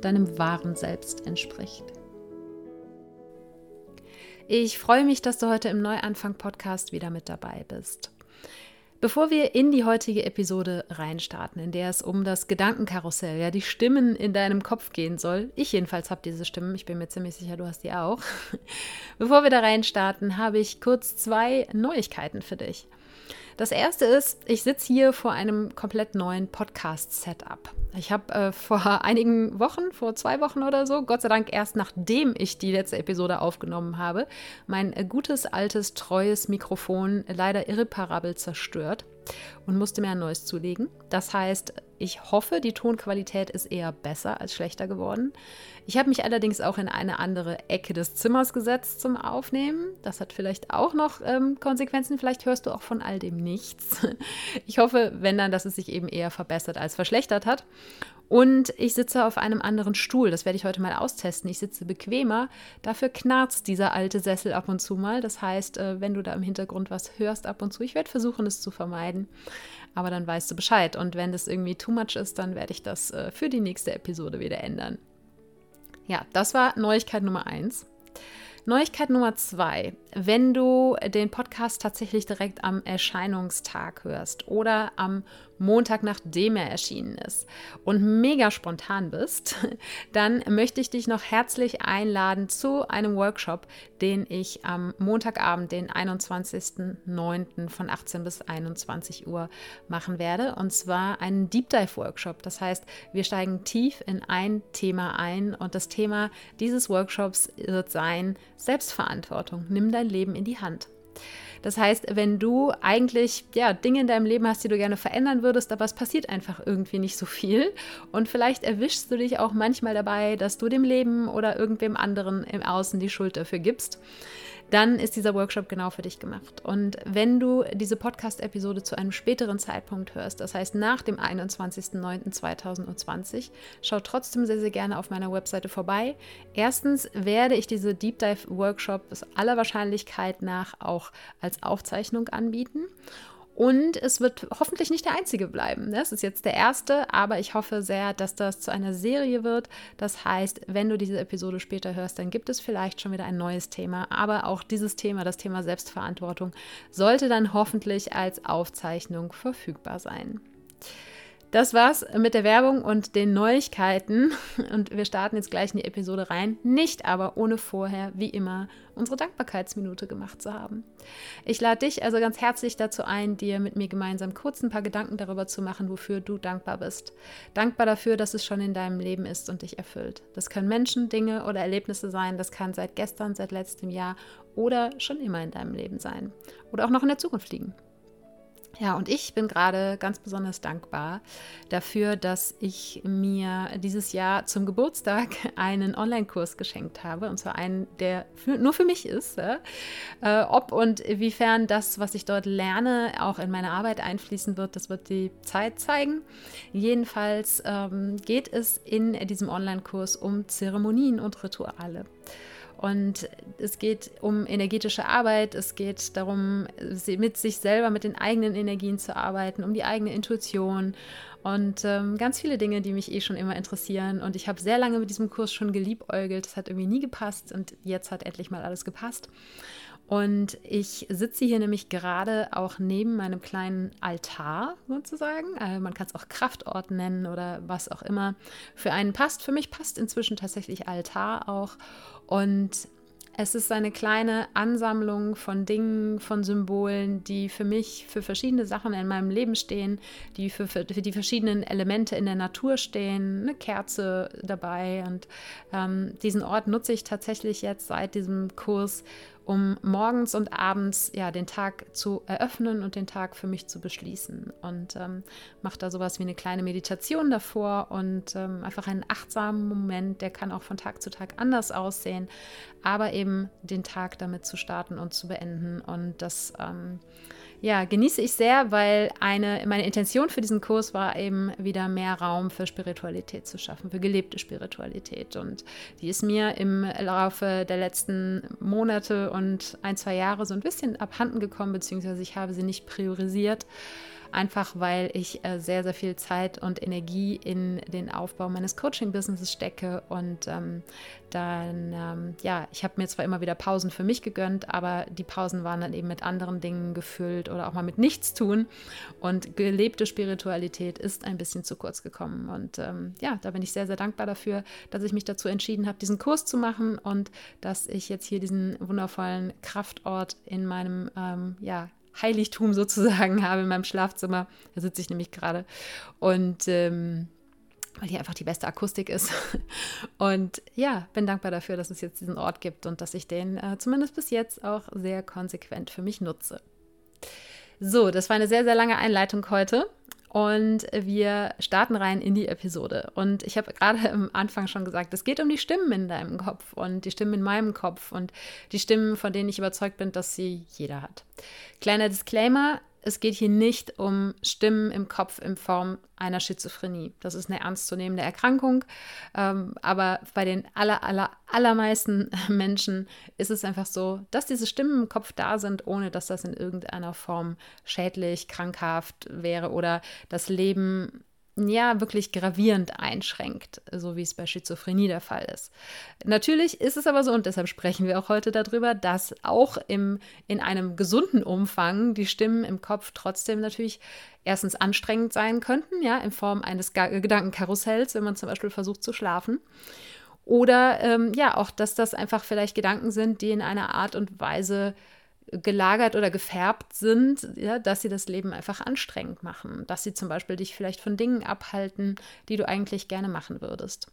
deinem wahren Selbst entspricht. Ich freue mich, dass du heute im Neuanfang-Podcast wieder mit dabei bist. Bevor wir in die heutige Episode reinstarten, in der es um das Gedankenkarussell, ja, die Stimmen in deinem Kopf gehen soll, ich jedenfalls habe diese Stimmen, ich bin mir ziemlich sicher, du hast die auch. Bevor wir da reinstarten, habe ich kurz zwei Neuigkeiten für dich. Das erste ist, ich sitze hier vor einem komplett neuen Podcast-Setup. Ich habe äh, vor einigen Wochen, vor zwei Wochen oder so, Gott sei Dank erst nachdem ich die letzte Episode aufgenommen habe, mein äh, gutes, altes, treues Mikrofon leider irreparabel zerstört und musste mir ein neues zulegen. Das heißt, ich hoffe, die Tonqualität ist eher besser als schlechter geworden. Ich habe mich allerdings auch in eine andere Ecke des Zimmers gesetzt zum Aufnehmen. Das hat vielleicht auch noch ähm, Konsequenzen. Vielleicht hörst du auch von all dem nichts. Ich hoffe, wenn dann, dass es sich eben eher verbessert als verschlechtert hat. Und ich sitze auf einem anderen Stuhl. Das werde ich heute mal austesten. Ich sitze bequemer. Dafür knarzt dieser alte Sessel ab und zu mal. Das heißt, äh, wenn du da im Hintergrund was hörst ab und zu, ich werde versuchen, es zu vermeiden. Aber dann weißt du Bescheid. Und wenn das irgendwie too much ist, dann werde ich das äh, für die nächste Episode wieder ändern. Ja, das war Neuigkeit Nummer eins. Neuigkeit Nummer zwei. Wenn du den Podcast tatsächlich direkt am Erscheinungstag hörst oder am Montag, nachdem er erschienen ist und mega spontan bist, dann möchte ich dich noch herzlich einladen zu einem Workshop, den ich am Montagabend, den 21.09. von 18 bis 21 Uhr machen werde. Und zwar einen Deep Dive Workshop. Das heißt, wir steigen tief in ein Thema ein und das Thema dieses Workshops wird sein Selbstverantwortung. Nimm dein Leben in die Hand. Das heißt, wenn du eigentlich ja, Dinge in deinem Leben hast, die du gerne verändern würdest, aber es passiert einfach irgendwie nicht so viel. Und vielleicht erwischst du dich auch manchmal dabei, dass du dem Leben oder irgendwem anderen im Außen die Schuld dafür gibst, dann ist dieser Workshop genau für dich gemacht. Und wenn du diese Podcast-Episode zu einem späteren Zeitpunkt hörst, das heißt nach dem 21.09.2020, schau trotzdem sehr, sehr gerne auf meiner Webseite vorbei. Erstens werde ich diese Deep Dive Workshops aller Wahrscheinlichkeit nach auch als Aufzeichnung anbieten. Und es wird hoffentlich nicht der einzige bleiben. Das ist jetzt der erste, aber ich hoffe sehr, dass das zu einer Serie wird. Das heißt, wenn du diese Episode später hörst, dann gibt es vielleicht schon wieder ein neues Thema. Aber auch dieses Thema, das Thema Selbstverantwortung, sollte dann hoffentlich als Aufzeichnung verfügbar sein. Das war's mit der Werbung und den Neuigkeiten. Und wir starten jetzt gleich in die Episode rein. Nicht aber ohne vorher, wie immer, unsere Dankbarkeitsminute gemacht zu haben. Ich lade dich also ganz herzlich dazu ein, dir mit mir gemeinsam kurz ein paar Gedanken darüber zu machen, wofür du dankbar bist. Dankbar dafür, dass es schon in deinem Leben ist und dich erfüllt. Das können Menschen, Dinge oder Erlebnisse sein. Das kann seit gestern, seit letztem Jahr oder schon immer in deinem Leben sein. Oder auch noch in der Zukunft liegen. Ja, und ich bin gerade ganz besonders dankbar dafür, dass ich mir dieses Jahr zum Geburtstag einen Online-Kurs geschenkt habe. Und zwar einen, der für, nur für mich ist. Äh, ob und inwiefern das, was ich dort lerne, auch in meine Arbeit einfließen wird, das wird die Zeit zeigen. Jedenfalls ähm, geht es in diesem Online-Kurs um Zeremonien und Rituale. Und es geht um energetische Arbeit, es geht darum, mit sich selber, mit den eigenen Energien zu arbeiten, um die eigene Intuition und ähm, ganz viele Dinge, die mich eh schon immer interessieren. Und ich habe sehr lange mit diesem Kurs schon geliebäugelt. Es hat irgendwie nie gepasst und jetzt hat endlich mal alles gepasst. Und ich sitze hier nämlich gerade auch neben meinem kleinen Altar sozusagen. Also man kann es auch Kraftort nennen oder was auch immer für einen passt. Für mich passt inzwischen tatsächlich Altar auch. Und es ist eine kleine Ansammlung von Dingen, von Symbolen, die für mich für verschiedene Sachen in meinem Leben stehen, die für, für, die verschiedenen Elemente in der Natur stehen, eine Kerze dabei. Und ähm, diesen Ort nutze ich tatsächlich jetzt seit diesem Kurs, um morgens und abends ja den Tag zu eröffnen und den Tag für mich zu beschließen. Und ähm, mache da sowas wie eine kleine Meditation davor und ähm, einfach einen achtsamen Moment, der kann auch von Tag zu Tag anders aussehen, aber eben den Tag damit zu starten und zu beenden. Und das ähm, ja, genieße ich sehr, weil eine, meine Intention für diesen Kurs war eben wieder mehr Raum für Spiritualität zu schaffen, für gelebte Spiritualität. Und die ist mir im Laufe der letzten Monate und ein, zwei Jahre so ein bisschen abhanden gekommen, beziehungsweise ich habe sie nicht priorisiert einfach weil ich äh, sehr, sehr viel Zeit und Energie in den Aufbau meines Coaching-Businesses stecke. Und ähm, dann, ähm, ja, ich habe mir zwar immer wieder Pausen für mich gegönnt, aber die Pausen waren dann eben mit anderen Dingen gefüllt oder auch mal mit nichts tun. Und gelebte Spiritualität ist ein bisschen zu kurz gekommen. Und ähm, ja, da bin ich sehr, sehr dankbar dafür, dass ich mich dazu entschieden habe, diesen Kurs zu machen und dass ich jetzt hier diesen wundervollen Kraftort in meinem ähm, ja, Heiligtum sozusagen habe in meinem Schlafzimmer. Da sitze ich nämlich gerade. Und ähm, weil hier einfach die beste Akustik ist. Und ja, bin dankbar dafür, dass es jetzt diesen Ort gibt und dass ich den äh, zumindest bis jetzt auch sehr konsequent für mich nutze. So, das war eine sehr, sehr lange Einleitung heute. Und wir starten rein in die Episode. Und ich habe gerade am Anfang schon gesagt, es geht um die Stimmen in deinem Kopf und die Stimmen in meinem Kopf und die Stimmen, von denen ich überzeugt bin, dass sie jeder hat. Kleiner Disclaimer, es geht hier nicht um Stimmen im Kopf in Form einer Schizophrenie. Das ist eine ernstzunehmende Erkrankung. Ähm, aber bei den aller, aller, allermeisten Menschen ist es einfach so, dass diese Stimmen im Kopf da sind, ohne dass das in irgendeiner Form schädlich, krankhaft wäre oder das Leben ja wirklich gravierend einschränkt, so wie es bei Schizophrenie der Fall ist. Natürlich ist es aber so, und deshalb sprechen wir auch heute darüber, dass auch im, in einem gesunden Umfang die Stimmen im Kopf trotzdem natürlich erstens anstrengend sein könnten, ja, in Form eines Gedankenkarussells, wenn man zum Beispiel versucht zu schlafen. Oder ähm, ja, auch, dass das einfach vielleicht Gedanken sind, die in einer Art und Weise gelagert oder gefärbt sind, ja, dass sie das Leben einfach anstrengend machen, dass sie zum Beispiel dich vielleicht von Dingen abhalten, die du eigentlich gerne machen würdest.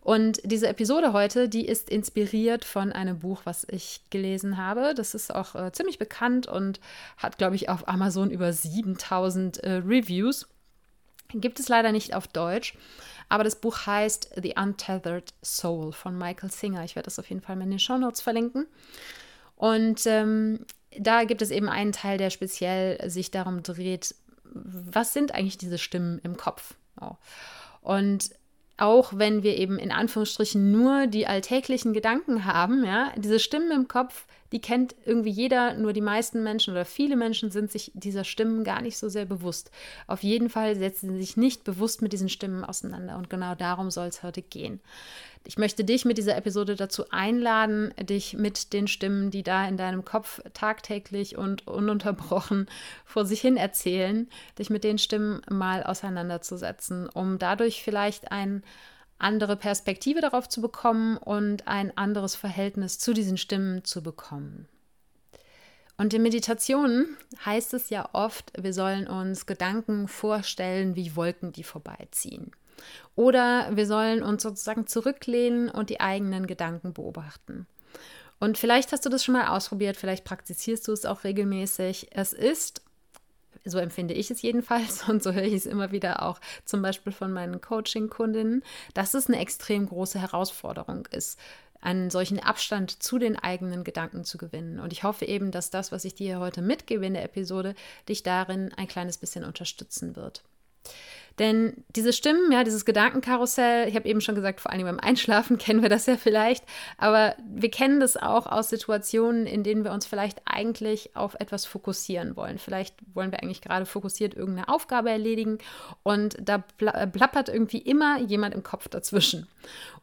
Und diese Episode heute, die ist inspiriert von einem Buch, was ich gelesen habe. Das ist auch äh, ziemlich bekannt und hat, glaube ich, auf Amazon über 7000 äh, Reviews. Gibt es leider nicht auf Deutsch, aber das Buch heißt The Untethered Soul von Michael Singer. Ich werde das auf jeden Fall in den Show Notes verlinken. Und ähm, da gibt es eben einen Teil, der speziell sich darum dreht, was sind eigentlich diese Stimmen im Kopf? Oh. Und auch wenn wir eben in Anführungsstrichen nur die alltäglichen Gedanken haben, ja, diese Stimmen im Kopf, die kennt irgendwie jeder, nur die meisten Menschen oder viele Menschen sind sich dieser Stimmen gar nicht so sehr bewusst. Auf jeden Fall setzen sie sich nicht bewusst mit diesen Stimmen auseinander und genau darum soll es heute gehen. Ich möchte dich mit dieser Episode dazu einladen, dich mit den Stimmen, die da in deinem Kopf tagtäglich und ununterbrochen vor sich hin erzählen, dich mit den Stimmen mal auseinanderzusetzen, um dadurch vielleicht ein andere Perspektive darauf zu bekommen und ein anderes Verhältnis zu diesen Stimmen zu bekommen. Und in Meditationen heißt es ja oft, wir sollen uns Gedanken vorstellen wie Wolken, die vorbeiziehen. Oder wir sollen uns sozusagen zurücklehnen und die eigenen Gedanken beobachten. Und vielleicht hast du das schon mal ausprobiert, vielleicht praktizierst du es auch regelmäßig. Es ist so empfinde ich es jedenfalls und so höre ich es immer wieder auch zum Beispiel von meinen Coaching-Kundinnen, dass es eine extrem große Herausforderung ist, einen solchen Abstand zu den eigenen Gedanken zu gewinnen. Und ich hoffe eben, dass das, was ich dir heute mitgebe in der Episode, dich darin ein kleines bisschen unterstützen wird. Denn diese Stimmen, ja, dieses Gedankenkarussell, ich habe eben schon gesagt, vor allem beim Einschlafen kennen wir das ja vielleicht, aber wir kennen das auch aus Situationen, in denen wir uns vielleicht eigentlich auf etwas fokussieren wollen. Vielleicht wollen wir eigentlich gerade fokussiert irgendeine Aufgabe erledigen und da plappert irgendwie immer jemand im Kopf dazwischen.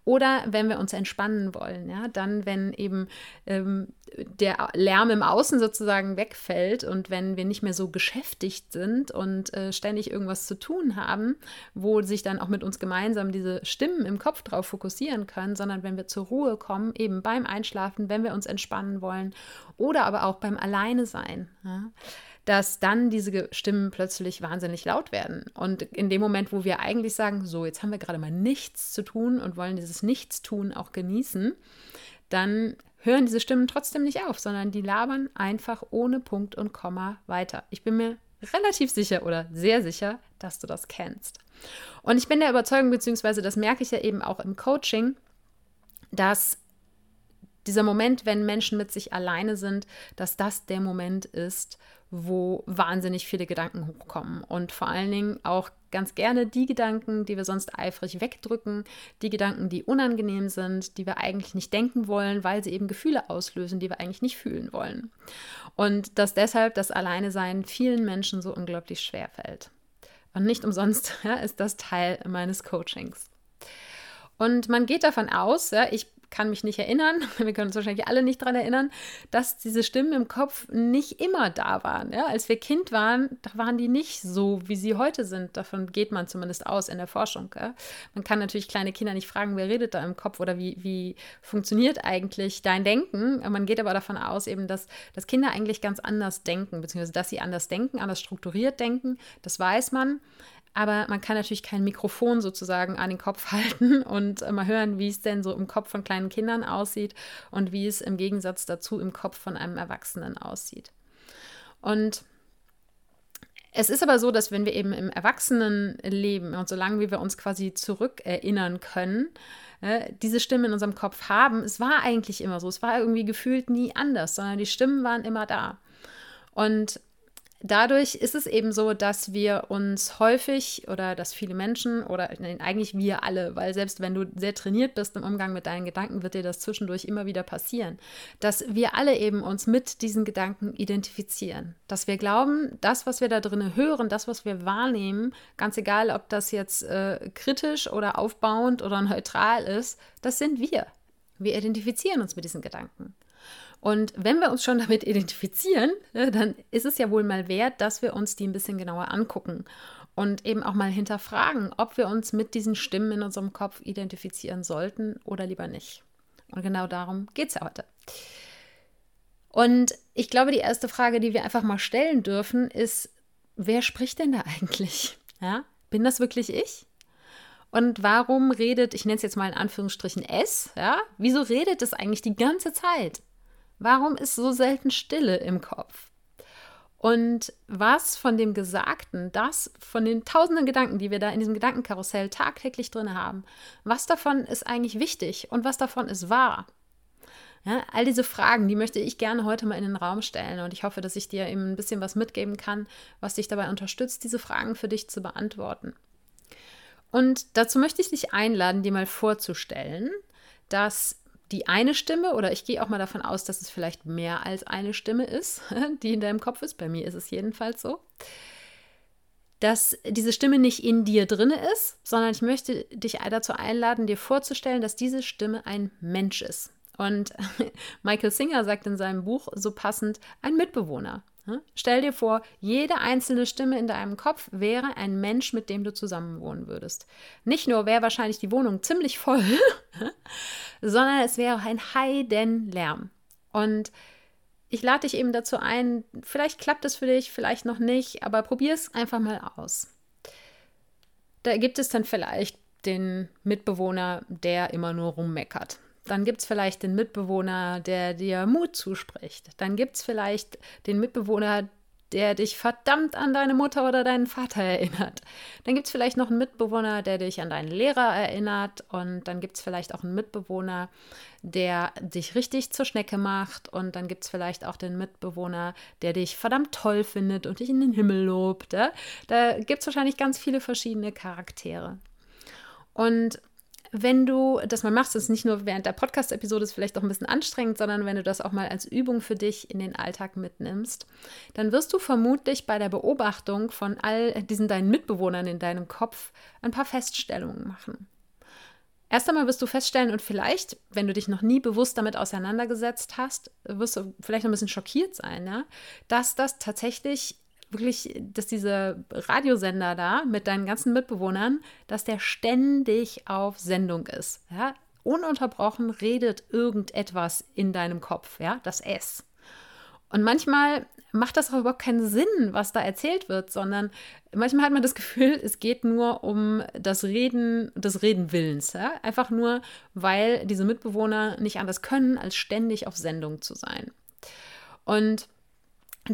Oder wenn wir uns entspannen wollen, ja, dann, wenn eben ähm, der Lärm im Außen sozusagen wegfällt und wenn wir nicht mehr so beschäftigt sind und äh, ständig irgendwas zu tun haben, wo sich dann auch mit uns gemeinsam diese Stimmen im Kopf drauf fokussieren können, sondern wenn wir zur Ruhe kommen, eben beim Einschlafen, wenn wir uns entspannen wollen oder aber auch beim Alleine sein. Ja, dass dann diese Stimmen plötzlich wahnsinnig laut werden. Und in dem Moment, wo wir eigentlich sagen, so, jetzt haben wir gerade mal nichts zu tun und wollen dieses Nichtstun auch genießen, dann hören diese Stimmen trotzdem nicht auf, sondern die labern einfach ohne Punkt und Komma weiter. Ich bin mir relativ sicher oder sehr sicher, dass du das kennst. Und ich bin der Überzeugung, beziehungsweise das merke ich ja eben auch im Coaching, dass dieser Moment, wenn Menschen mit sich alleine sind, dass das der Moment ist, wo wahnsinnig viele Gedanken hochkommen. Und vor allen Dingen auch ganz gerne die Gedanken, die wir sonst eifrig wegdrücken, die Gedanken, die unangenehm sind, die wir eigentlich nicht denken wollen, weil sie eben Gefühle auslösen, die wir eigentlich nicht fühlen wollen. Und dass deshalb das Alleine-Sein vielen Menschen so unglaublich schwer fällt. Und nicht umsonst ja, ist das Teil meines Coachings. Und man geht davon aus, ja, ich kann mich nicht erinnern, wir können uns wahrscheinlich alle nicht daran erinnern, dass diese Stimmen im Kopf nicht immer da waren. Ja? Als wir Kind waren, da waren die nicht so, wie sie heute sind. Davon geht man zumindest aus in der Forschung. Ja? Man kann natürlich kleine Kinder nicht fragen, wer redet da im Kopf oder wie, wie funktioniert eigentlich dein Denken. Man geht aber davon aus, eben, dass, dass Kinder eigentlich ganz anders denken, beziehungsweise dass sie anders denken, anders strukturiert denken. Das weiß man. Aber man kann natürlich kein Mikrofon sozusagen an den Kopf halten und mal hören, wie es denn so im Kopf von kleinen Kindern aussieht und wie es im Gegensatz dazu im Kopf von einem Erwachsenen aussieht. Und es ist aber so, dass wenn wir eben im Erwachsenenleben und solange wie wir uns quasi zurückerinnern können, äh, diese Stimme in unserem Kopf haben, es war eigentlich immer so, es war irgendwie gefühlt nie anders, sondern die Stimmen waren immer da. Und dadurch ist es eben so, dass wir uns häufig oder dass viele Menschen oder nein, eigentlich wir alle, weil selbst wenn du sehr trainiert bist im Umgang mit deinen Gedanken, wird dir das zwischendurch immer wieder passieren, dass wir alle eben uns mit diesen Gedanken identifizieren. Dass wir glauben, das, was wir da drinnen hören, das, was wir wahrnehmen, ganz egal, ob das jetzt äh, kritisch oder aufbauend oder neutral ist, das sind wir. Wir identifizieren uns mit diesen Gedanken. Und wenn wir uns schon damit identifizieren, ne, dann ist es ja wohl mal wert, dass wir uns die ein bisschen genauer angucken und eben auch mal hinterfragen, ob wir uns mit diesen Stimmen in unserem Kopf identifizieren sollten oder lieber nicht. Und genau darum geht es ja heute. Und ich glaube, die erste Frage, die wir einfach mal stellen dürfen, ist, wer spricht denn da eigentlich? Ja? Bin das wirklich ich? Und warum redet, ich nenne es jetzt mal in Anführungsstrichen S, ja? Wieso redet es eigentlich die ganze Zeit? Warum ist so selten Stille im Kopf? Und was von dem Gesagten, das von den tausenden Gedanken, die wir da in diesem Gedankenkarussell tagtäglich drin haben, was davon ist eigentlich wichtig und was davon ist wahr? Ja, all diese Fragen, die möchte ich gerne heute mal in den Raum stellen und ich hoffe, dass ich dir eben ein bisschen was mitgeben kann, was dich dabei unterstützt, diese Fragen für dich zu beantworten. Und dazu möchte ich dich einladen, dir mal vorzustellen, dass die eine Stimme, oder ich gehe auch mal davon aus, dass es vielleicht mehr als eine Stimme ist, die in deinem Kopf ist, bei mir ist es jedenfalls so, dass diese Stimme nicht in dir drin ist, sondern ich möchte dich dazu einladen, dir vorzustellen, dass diese Stimme ein Mensch ist. Und Michael Singer sagt in seinem Buch so passend, ein Mitbewohner. Stell dir vor, jede einzelne Stimme in deinem Kopf wäre ein Mensch, mit dem du zusammenwohnen würdest. Nicht nur wäre wahrscheinlich die Wohnung ziemlich voll, sondern es wäre auch ein Heidenlärm. Und ich lade dich eben dazu ein, vielleicht klappt es für dich, vielleicht noch nicht, aber probier es einfach mal aus. Da gibt es dann vielleicht den Mitbewohner, der immer nur rummeckert. Dann gibt es vielleicht den Mitbewohner, der dir Mut zuspricht. Dann gibt es vielleicht den Mitbewohner, der dich verdammt an deine Mutter oder deinen Vater erinnert. Dann gibt es vielleicht noch einen Mitbewohner, der dich an deinen Lehrer erinnert. Und dann gibt es vielleicht auch einen Mitbewohner, der dich richtig zur Schnecke macht. Und dann gibt es vielleicht auch den Mitbewohner, der dich verdammt toll findet und dich in den Himmel lobt. Da gibt es wahrscheinlich ganz viele verschiedene Charaktere. Und wenn du das mal machst, ist nicht nur während der Podcast-Episode ist vielleicht auch ein bisschen anstrengend, sondern wenn du das auch mal als Übung für dich in den Alltag mitnimmst, dann wirst du vermutlich bei der Beobachtung von all diesen deinen Mitbewohnern in deinem Kopf ein paar Feststellungen machen. Erst einmal wirst du feststellen und vielleicht, wenn du dich noch nie bewusst damit auseinandergesetzt hast, wirst du vielleicht noch ein bisschen schockiert sein, ja, dass das tatsächlich wirklich, dass dieser Radiosender da mit deinen ganzen Mitbewohnern, dass der ständig auf Sendung ist. Ja? Ununterbrochen redet irgendetwas in deinem Kopf, ja, das S. Und manchmal macht das auch überhaupt keinen Sinn, was da erzählt wird, sondern manchmal hat man das Gefühl, es geht nur um das Reden des Redenwillens. Ja? Einfach nur, weil diese Mitbewohner nicht anders können, als ständig auf Sendung zu sein. Und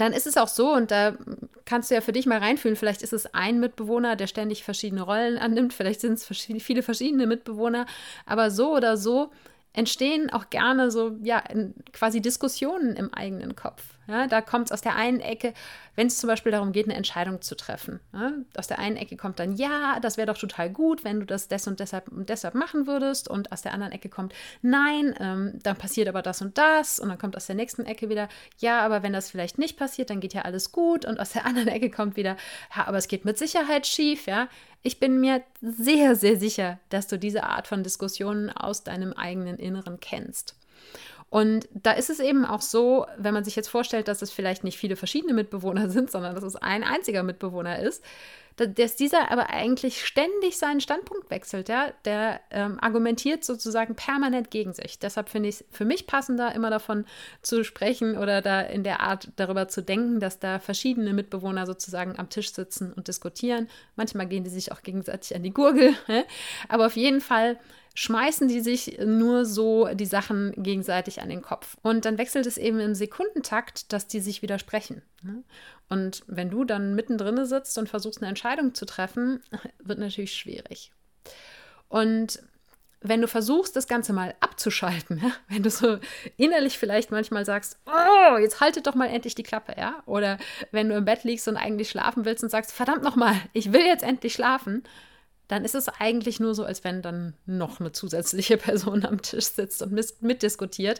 dann ist es auch so, und da kannst du ja für dich mal reinfühlen, vielleicht ist es ein Mitbewohner, der ständig verschiedene Rollen annimmt, vielleicht sind es viele verschiedene Mitbewohner, aber so oder so entstehen auch gerne so, ja, quasi Diskussionen im eigenen Kopf. Ja, da kommt es aus der einen Ecke, wenn es zum Beispiel darum geht, eine Entscheidung zu treffen. Ja, aus der einen Ecke kommt dann, ja, das wäre doch total gut, wenn du das des und deshalb und deshalb machen würdest. Und aus der anderen Ecke kommt, nein, ähm, dann passiert aber das und das. Und dann kommt aus der nächsten Ecke wieder, ja, aber wenn das vielleicht nicht passiert, dann geht ja alles gut. Und aus der anderen Ecke kommt wieder, ja, aber es geht mit Sicherheit schief. Ja, ich bin mir sehr, sehr sicher, dass du diese Art von Diskussionen aus deinem eigenen Inneren kennst. Und da ist es eben auch so, wenn man sich jetzt vorstellt, dass es vielleicht nicht viele verschiedene Mitbewohner sind, sondern dass es ein einziger Mitbewohner ist, dass dieser aber eigentlich ständig seinen Standpunkt wechselt. Ja? Der ähm, argumentiert sozusagen permanent gegen sich. Deshalb finde ich es für mich passender, immer davon zu sprechen oder da in der Art darüber zu denken, dass da verschiedene Mitbewohner sozusagen am Tisch sitzen und diskutieren. Manchmal gehen die sich auch gegenseitig an die Gurgel. aber auf jeden Fall schmeißen die sich nur so die Sachen gegenseitig an den Kopf. Und dann wechselt es eben im Sekundentakt, dass die sich widersprechen. Ne? Und wenn du dann mittendrin sitzt und versuchst, eine Entscheidung zu treffen, wird natürlich schwierig. Und wenn du versuchst, das Ganze mal abzuschalten, ja, wenn du so innerlich vielleicht manchmal sagst, oh, jetzt haltet doch mal endlich die Klappe, ja, oder wenn du im Bett liegst und eigentlich schlafen willst und sagst, verdammt nochmal, ich will jetzt endlich schlafen, dann ist es eigentlich nur so, als wenn dann noch eine zusätzliche Person am Tisch sitzt und mitdiskutiert.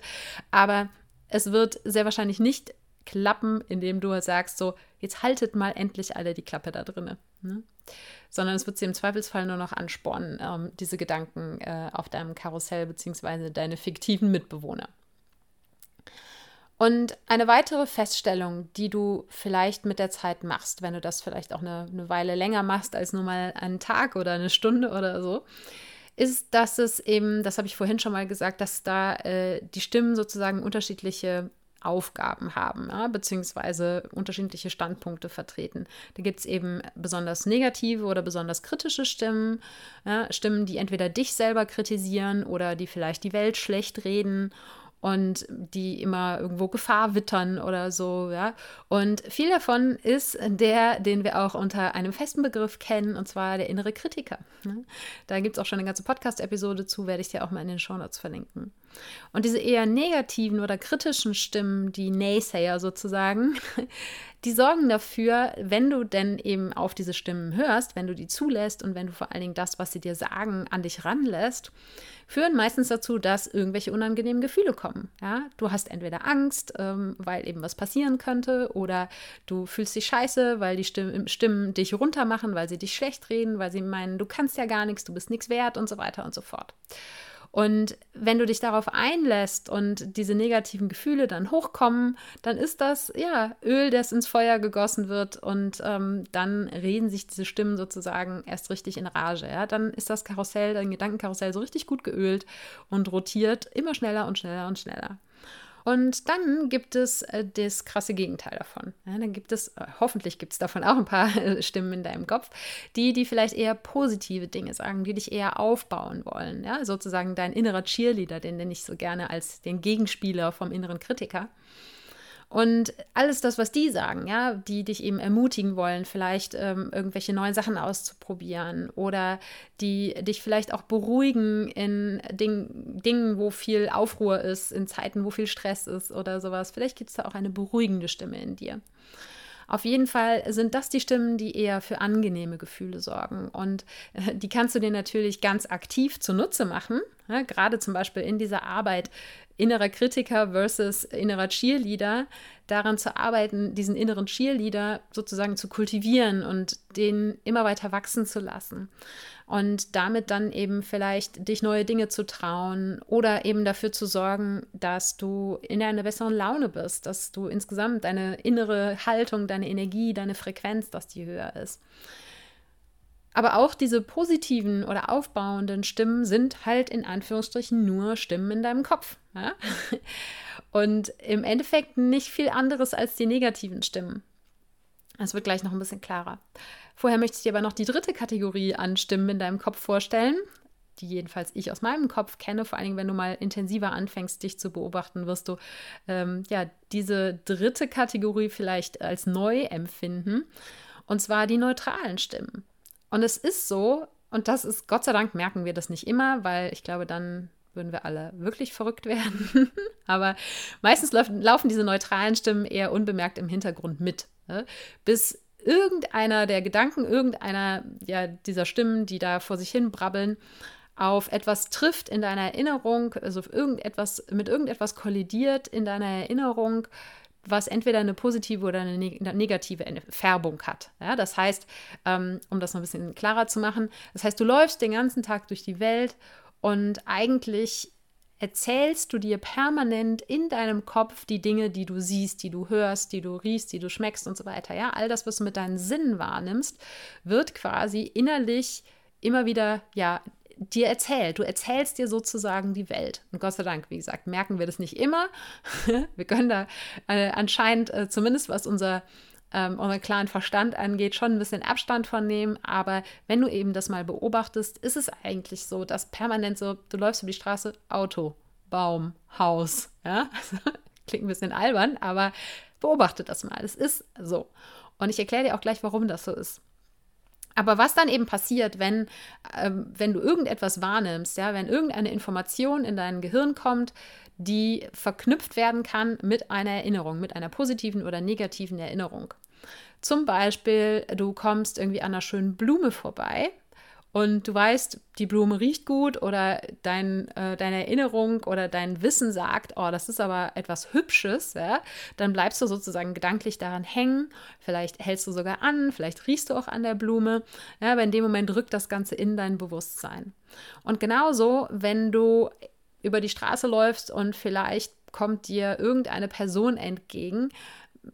Aber es wird sehr wahrscheinlich nicht klappen, indem du sagst, so, jetzt haltet mal endlich alle die Klappe da drinne. Ne? Sondern es wird sie im Zweifelsfall nur noch anspornen, ähm, diese Gedanken äh, auf deinem Karussell beziehungsweise deine fiktiven Mitbewohner. Und eine weitere Feststellung, die du vielleicht mit der Zeit machst, wenn du das vielleicht auch eine, eine Weile länger machst als nur mal einen Tag oder eine Stunde oder so, ist, dass es eben, das habe ich vorhin schon mal gesagt, dass da äh, die Stimmen sozusagen unterschiedliche Aufgaben haben, ja, beziehungsweise unterschiedliche Standpunkte vertreten. Da gibt es eben besonders negative oder besonders kritische Stimmen, ja, Stimmen, die entweder dich selber kritisieren oder die vielleicht die Welt schlecht reden und die immer irgendwo Gefahr wittern oder so, ja. Und viel davon ist der, den wir auch unter einem festen Begriff kennen, und zwar der innere Kritiker. Ne? Da gibt es auch schon eine ganze Podcast-Episode zu, werde ich dir auch mal in den Show Notes verlinken. Und diese eher negativen oder kritischen Stimmen, die Naysayer sozusagen, die sorgen dafür, wenn du denn eben auf diese Stimmen hörst, wenn du die zulässt und wenn du vor allen Dingen das, was sie dir sagen, an dich ranlässt, führen meistens dazu, dass irgendwelche unangenehmen Gefühle kommen. Ja? Du hast entweder Angst, ähm, weil eben was passieren könnte, oder du fühlst dich scheiße, weil die Stimmen, Stimmen dich runtermachen, weil sie dich schlecht reden, weil sie meinen, du kannst ja gar nichts, du bist nichts wert und so weiter und so fort. Und wenn du dich darauf einlässt und diese negativen Gefühle dann hochkommen, dann ist das ja Öl, das ins Feuer gegossen wird und ähm, dann reden sich diese Stimmen sozusagen erst richtig in Rage. Ja? Dann ist das Karussell, dein Gedankenkarussell so richtig gut geölt und rotiert immer schneller und schneller und schneller. Und dann gibt es äh, das krasse Gegenteil davon. Ja, dann gibt es, äh, hoffentlich gibt es davon auch ein paar äh, Stimmen in deinem Kopf, die, die vielleicht eher positive Dinge sagen, die dich eher aufbauen wollen. Ja, sozusagen dein innerer Cheerleader, den nenne ich so gerne als den Gegenspieler vom inneren Kritiker. Und alles das, was die sagen, ja, die dich eben ermutigen wollen, vielleicht ähm, irgendwelche neuen Sachen auszuprobieren oder die dich vielleicht auch beruhigen in Ding, Dingen, wo viel Aufruhr ist, in Zeiten, wo viel Stress ist oder sowas. Vielleicht gibt es da auch eine beruhigende Stimme in dir. Auf jeden Fall sind das die Stimmen, die eher für angenehme Gefühle sorgen. Und äh, die kannst du dir natürlich ganz aktiv zunutze machen. Ja, gerade zum Beispiel in dieser Arbeit innerer Kritiker versus innerer Cheerleader, daran zu arbeiten, diesen inneren Cheerleader sozusagen zu kultivieren und den immer weiter wachsen zu lassen. Und damit dann eben vielleicht dich neue Dinge zu trauen oder eben dafür zu sorgen, dass du in einer besseren Laune bist, dass du insgesamt deine innere Haltung, deine Energie, deine Frequenz, dass die höher ist. Aber auch diese positiven oder aufbauenden Stimmen sind halt in Anführungsstrichen nur Stimmen in deinem Kopf. Ja? Und im Endeffekt nicht viel anderes als die negativen Stimmen. Das wird gleich noch ein bisschen klarer. Vorher möchte ich dir aber noch die dritte Kategorie an Stimmen in deinem Kopf vorstellen, die jedenfalls ich aus meinem Kopf kenne. Vor allem, wenn du mal intensiver anfängst, dich zu beobachten, wirst du ähm, ja diese dritte Kategorie vielleicht als neu empfinden. Und zwar die neutralen Stimmen. Und es ist so, und das ist, Gott sei Dank merken wir das nicht immer, weil ich glaube, dann würden wir alle wirklich verrückt werden. Aber meistens laufen, diese neutralen Stimmen eher unbemerkt im Hintergrund mit, ne? bis irgendeiner der Gedanken, irgendeiner ja, dieser Stimmen, die da vor sich hin brabbeln, auf etwas trifft in deiner Erinnerung, also irgendetwas, mit irgendetwas kollidiert in deiner Erinnerung, was entweder eine positive oder eine negative Färbung hat. Ja, das heißt, ähm, um das noch ein bisschen klarer zu machen, das heißt, du läufst den ganzen Tag durch die Welt und eigentlich erzählst du dir permanent in deinem Kopf die Dinge, die du siehst, die du hörst, die du riechst, die du schmeckst und so weiter. Ja, all das, was du mit deinen Sinnen wahrnimmst, wird quasi innerlich immer wieder ja dir erzählt. Du erzählst dir sozusagen die Welt. Und Gott sei Dank, wie gesagt, merken wir das nicht immer. wir können da äh, anscheinend, äh, zumindest was unser ähm, unseren klaren Verstand angeht, schon ein bisschen Abstand von nehmen. Aber wenn du eben das mal beobachtest, ist es eigentlich so, dass permanent so, du läufst über die Straße, Auto, Baum, Haus. Ja? Also, klingt ein bisschen albern, aber beobachte das mal. Es ist so. Und ich erkläre dir auch gleich, warum das so ist. Aber was dann eben passiert, wenn, ähm, wenn du irgendetwas wahrnimmst, ja, wenn irgendeine Information in dein Gehirn kommt, die verknüpft werden kann mit einer Erinnerung, mit einer positiven oder negativen Erinnerung. Zum Beispiel, du kommst irgendwie an einer schönen Blume vorbei und du weißt, die Blume riecht gut oder dein, äh, deine Erinnerung oder dein Wissen sagt, oh, das ist aber etwas Hübsches, ja, dann bleibst du sozusagen gedanklich daran hängen. Vielleicht hältst du sogar an, vielleicht riechst du auch an der Blume, ja, aber in dem Moment rückt das Ganze in dein Bewusstsein. Und genauso, wenn du über die Straße läufst und vielleicht kommt dir irgendeine Person entgegen,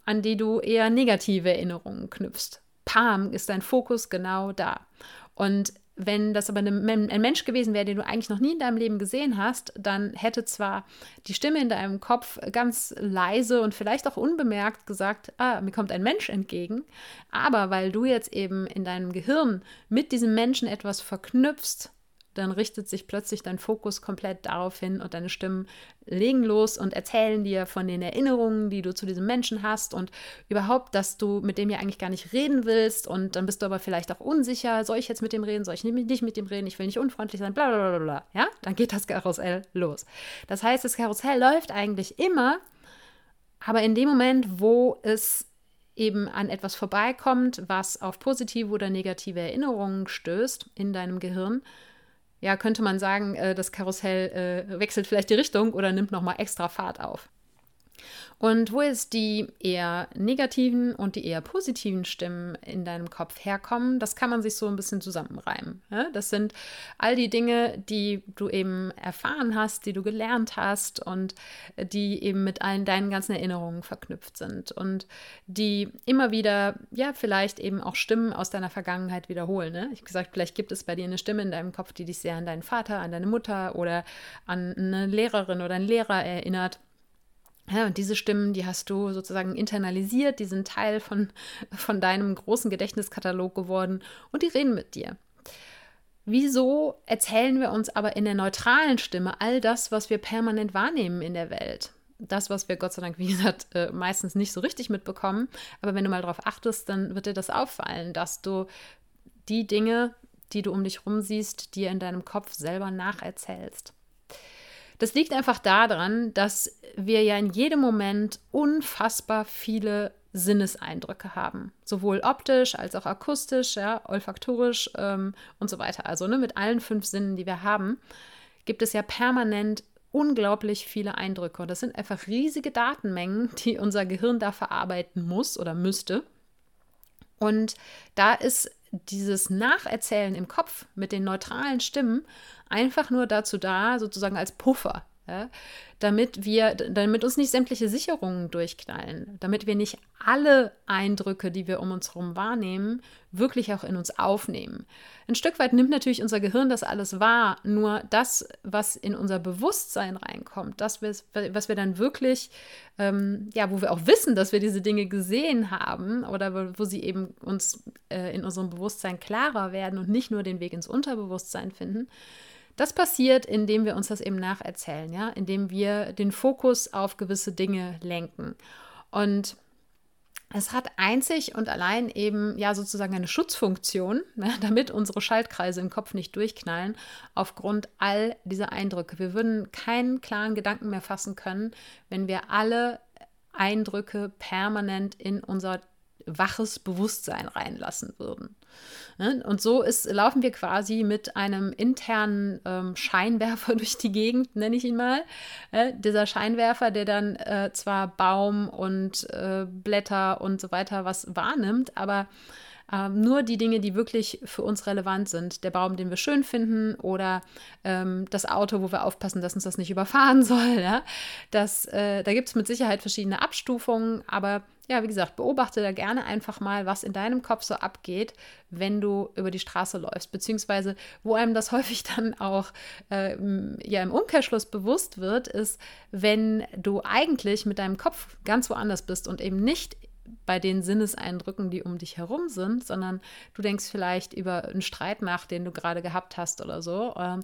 an die du eher negative Erinnerungen knüpfst. Pam ist dein Fokus genau da. Und wenn das aber ein Mensch gewesen wäre, den du eigentlich noch nie in deinem Leben gesehen hast, dann hätte zwar die Stimme in deinem Kopf ganz leise und vielleicht auch unbemerkt gesagt, ah, mir kommt ein Mensch entgegen, aber weil du jetzt eben in deinem Gehirn mit diesem Menschen etwas verknüpfst, dann richtet sich plötzlich dein Fokus komplett darauf hin und deine Stimmen legen los und erzählen dir von den Erinnerungen, die du zu diesem Menschen hast und überhaupt, dass du mit dem ja eigentlich gar nicht reden willst und dann bist du aber vielleicht auch unsicher, soll ich jetzt mit dem reden, soll ich nicht mit dem reden, ich will nicht unfreundlich sein, bla bla bla bla. Ja, dann geht das Karussell los. Das heißt, das Karussell läuft eigentlich immer, aber in dem Moment, wo es eben an etwas vorbeikommt, was auf positive oder negative Erinnerungen stößt in deinem Gehirn, ja, könnte man sagen, äh, das Karussell äh, wechselt vielleicht die Richtung oder nimmt nochmal extra Fahrt auf. Und wo jetzt die eher negativen und die eher positiven Stimmen in deinem Kopf herkommen, das kann man sich so ein bisschen zusammenreimen. Das sind all die Dinge, die du eben erfahren hast, die du gelernt hast und die eben mit allen deinen ganzen Erinnerungen verknüpft sind und die immer wieder, ja, vielleicht eben auch Stimmen aus deiner Vergangenheit wiederholen. Ne? Ich habe gesagt, vielleicht gibt es bei dir eine Stimme in deinem Kopf, die dich sehr an deinen Vater, an deine Mutter oder an eine Lehrerin oder einen Lehrer erinnert. Ja, und diese Stimmen, die hast du sozusagen internalisiert, die sind Teil von, von deinem großen Gedächtniskatalog geworden und die reden mit dir. Wieso erzählen wir uns aber in der neutralen Stimme all das, was wir permanent wahrnehmen in der Welt? Das, was wir Gott sei Dank, wie gesagt, äh, meistens nicht so richtig mitbekommen. Aber wenn du mal darauf achtest, dann wird dir das auffallen, dass du die Dinge, die du um dich rum siehst, dir in deinem Kopf selber nacherzählst. Das liegt einfach daran, dass wir ja in jedem Moment unfassbar viele Sinneseindrücke haben. Sowohl optisch als auch akustisch, ja, olfaktorisch ähm, und so weiter. Also ne, mit allen fünf Sinnen, die wir haben, gibt es ja permanent unglaublich viele Eindrücke. Und das sind einfach riesige Datenmengen, die unser Gehirn da verarbeiten muss oder müsste. Und da ist dieses Nacherzählen im Kopf mit den neutralen Stimmen einfach nur dazu da, sozusagen als Puffer. Ja? Damit wir, damit uns nicht sämtliche Sicherungen durchknallen, damit wir nicht alle Eindrücke, die wir um uns herum wahrnehmen, wirklich auch in uns aufnehmen. Ein Stück weit nimmt natürlich unser Gehirn das alles wahr, nur das, was in unser Bewusstsein reinkommt, das, was wir dann wirklich, ähm, ja, wo wir auch wissen, dass wir diese Dinge gesehen haben oder wo sie eben uns äh, in unserem Bewusstsein klarer werden und nicht nur den Weg ins Unterbewusstsein finden, das passiert, indem wir uns das eben nacherzählen, ja, indem wir den Fokus auf gewisse Dinge lenken. Und es hat einzig und allein eben ja sozusagen eine Schutzfunktion, ne, damit unsere Schaltkreise im Kopf nicht durchknallen, aufgrund all dieser Eindrücke. Wir würden keinen klaren Gedanken mehr fassen können, wenn wir alle Eindrücke permanent in unser waches Bewusstsein reinlassen würden. Und so ist, laufen wir quasi mit einem internen ähm, Scheinwerfer durch die Gegend, nenne ich ihn mal. Äh, dieser Scheinwerfer, der dann äh, zwar Baum und äh, Blätter und so weiter was wahrnimmt, aber ähm, nur die Dinge, die wirklich für uns relevant sind. Der Baum, den wir schön finden oder ähm, das Auto, wo wir aufpassen, dass uns das nicht überfahren soll. Ja? Das, äh, da gibt es mit Sicherheit verschiedene Abstufungen, aber ja, wie gesagt, beobachte da gerne einfach mal, was in deinem Kopf so abgeht, wenn du über die Straße läufst, beziehungsweise wo einem das häufig dann auch äh, ja im Umkehrschluss bewusst wird, ist, wenn du eigentlich mit deinem Kopf ganz woanders bist und eben nicht bei den Sinneseindrücken, die um dich herum sind, sondern du denkst vielleicht über einen Streit nach, den du gerade gehabt hast oder so, äh,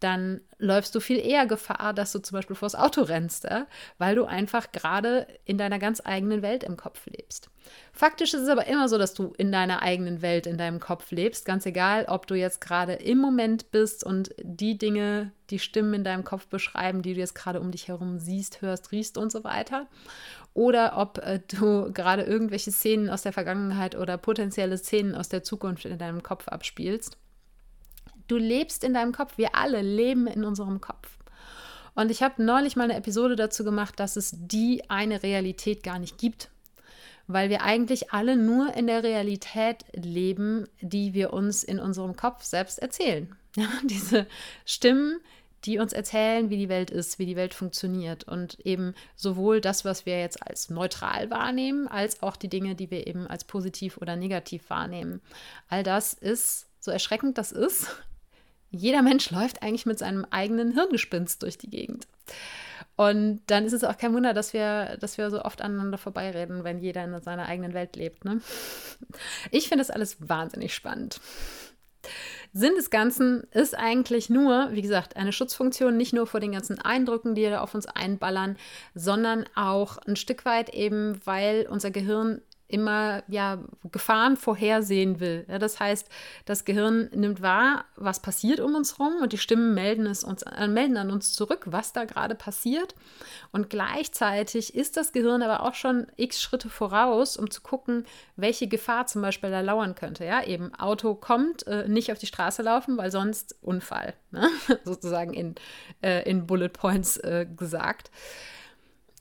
dann läufst du viel eher Gefahr, dass du zum Beispiel vors Auto rennst, äh, weil du einfach gerade in deiner ganz eigenen Welt im Kopf lebst. Faktisch ist es aber immer so, dass du in deiner eigenen Welt, in deinem Kopf lebst, ganz egal, ob du jetzt gerade im Moment bist und die Dinge, die Stimmen in deinem Kopf beschreiben, die du jetzt gerade um dich herum siehst, hörst, riechst und so weiter oder ob äh, du gerade irgendwelche Szenen aus der Vergangenheit oder potenzielle Szenen aus der Zukunft in deinem Kopf abspielst. Du lebst in deinem Kopf. Wir alle leben in unserem Kopf. Und ich habe neulich mal eine Episode dazu gemacht, dass es die eine Realität gar nicht gibt, weil wir eigentlich alle nur in der Realität leben, die wir uns in unserem Kopf selbst erzählen. Ja, diese Stimmen, die uns erzählen, wie die Welt ist, wie die Welt funktioniert und eben sowohl das, was wir jetzt als neutral wahrnehmen, als auch die Dinge, die wir eben als positiv oder negativ wahrnehmen. All das ist, so erschreckend das ist, jeder Mensch läuft eigentlich mit seinem eigenen Hirngespinst durch die Gegend. Und dann ist es auch kein Wunder, dass wir, dass wir so oft aneinander vorbeireden, wenn jeder in seiner eigenen Welt lebt. Ne? Ich finde das alles wahnsinnig spannend. Sinn des Ganzen ist eigentlich nur, wie gesagt, eine Schutzfunktion, nicht nur vor den ganzen Eindrücken, die da auf uns einballern, sondern auch ein Stück weit eben, weil unser Gehirn immer ja Gefahren vorhersehen will. Ja, das heißt, das Gehirn nimmt wahr, was passiert um uns herum und die Stimmen melden es uns äh, melden an uns zurück, was da gerade passiert. Und gleichzeitig ist das Gehirn aber auch schon x Schritte voraus, um zu gucken, welche Gefahr zum Beispiel da lauern könnte. Ja, eben Auto kommt, äh, nicht auf die Straße laufen, weil sonst Unfall, ne? sozusagen in, äh, in Bullet Points äh, gesagt.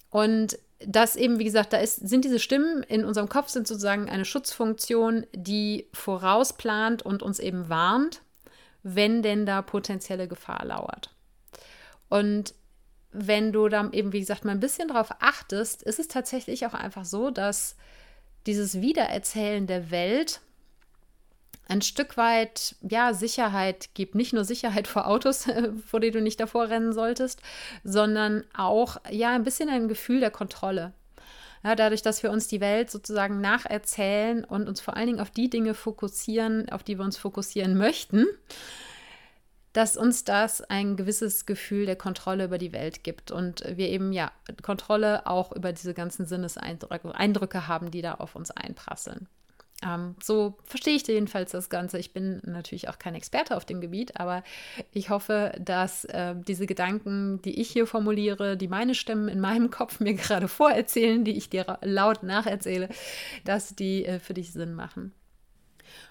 Und das eben, wie gesagt, da ist, sind diese Stimmen in unserem Kopf sind sozusagen eine Schutzfunktion, die vorausplant und uns eben warnt, wenn denn da potenzielle Gefahr lauert. Und wenn du dann eben, wie gesagt, mal ein bisschen darauf achtest, ist es tatsächlich auch einfach so, dass dieses Wiedererzählen der Welt ein Stück weit ja Sicherheit gibt. Nicht nur Sicherheit vor Autos, vor denen du nicht davor rennen solltest, sondern auch ja ein bisschen ein Gefühl der Kontrolle. Ja, dadurch, dass wir uns die Welt sozusagen nacherzählen und uns vor allen Dingen auf die Dinge fokussieren, auf die wir uns fokussieren möchten, dass uns das ein gewisses Gefühl der Kontrolle über die Welt gibt und wir eben ja Kontrolle auch über diese ganzen Sinneseindrücke haben, die da auf uns einprasseln. Ähm, so verstehe ich jedenfalls das Ganze. Ich bin natürlich auch kein Experte auf dem Gebiet, aber ich hoffe, dass äh, diese Gedanken, die ich hier formuliere, die meine Stimmen in meinem Kopf mir gerade vorerzählen, die ich dir laut nacherzähle, dass die äh, für dich Sinn machen.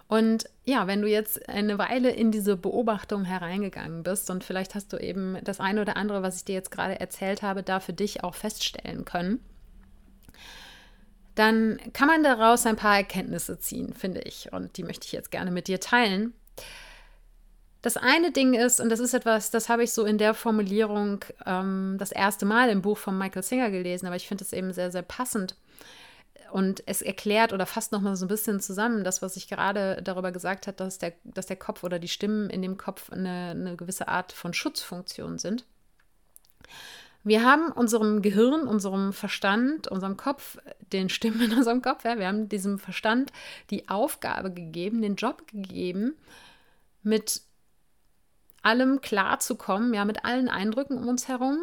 Und ja, wenn du jetzt eine Weile in diese Beobachtung hereingegangen bist und vielleicht hast du eben das eine oder andere, was ich dir jetzt gerade erzählt habe, da für dich auch feststellen können dann kann man daraus ein paar Erkenntnisse ziehen, finde ich. Und die möchte ich jetzt gerne mit dir teilen. Das eine Ding ist, und das ist etwas, das habe ich so in der Formulierung ähm, das erste Mal im Buch von Michael Singer gelesen, aber ich finde es eben sehr, sehr passend. Und es erklärt oder fasst nochmal so ein bisschen zusammen, das, was ich gerade darüber gesagt habe, dass der, dass der Kopf oder die Stimmen in dem Kopf eine, eine gewisse Art von Schutzfunktion sind. Wir haben unserem Gehirn, unserem Verstand, unserem Kopf, den Stimmen in unserem Kopf, ja, wir haben diesem Verstand die Aufgabe gegeben, den Job gegeben, mit allem klarzukommen, ja, mit allen Eindrücken um uns herum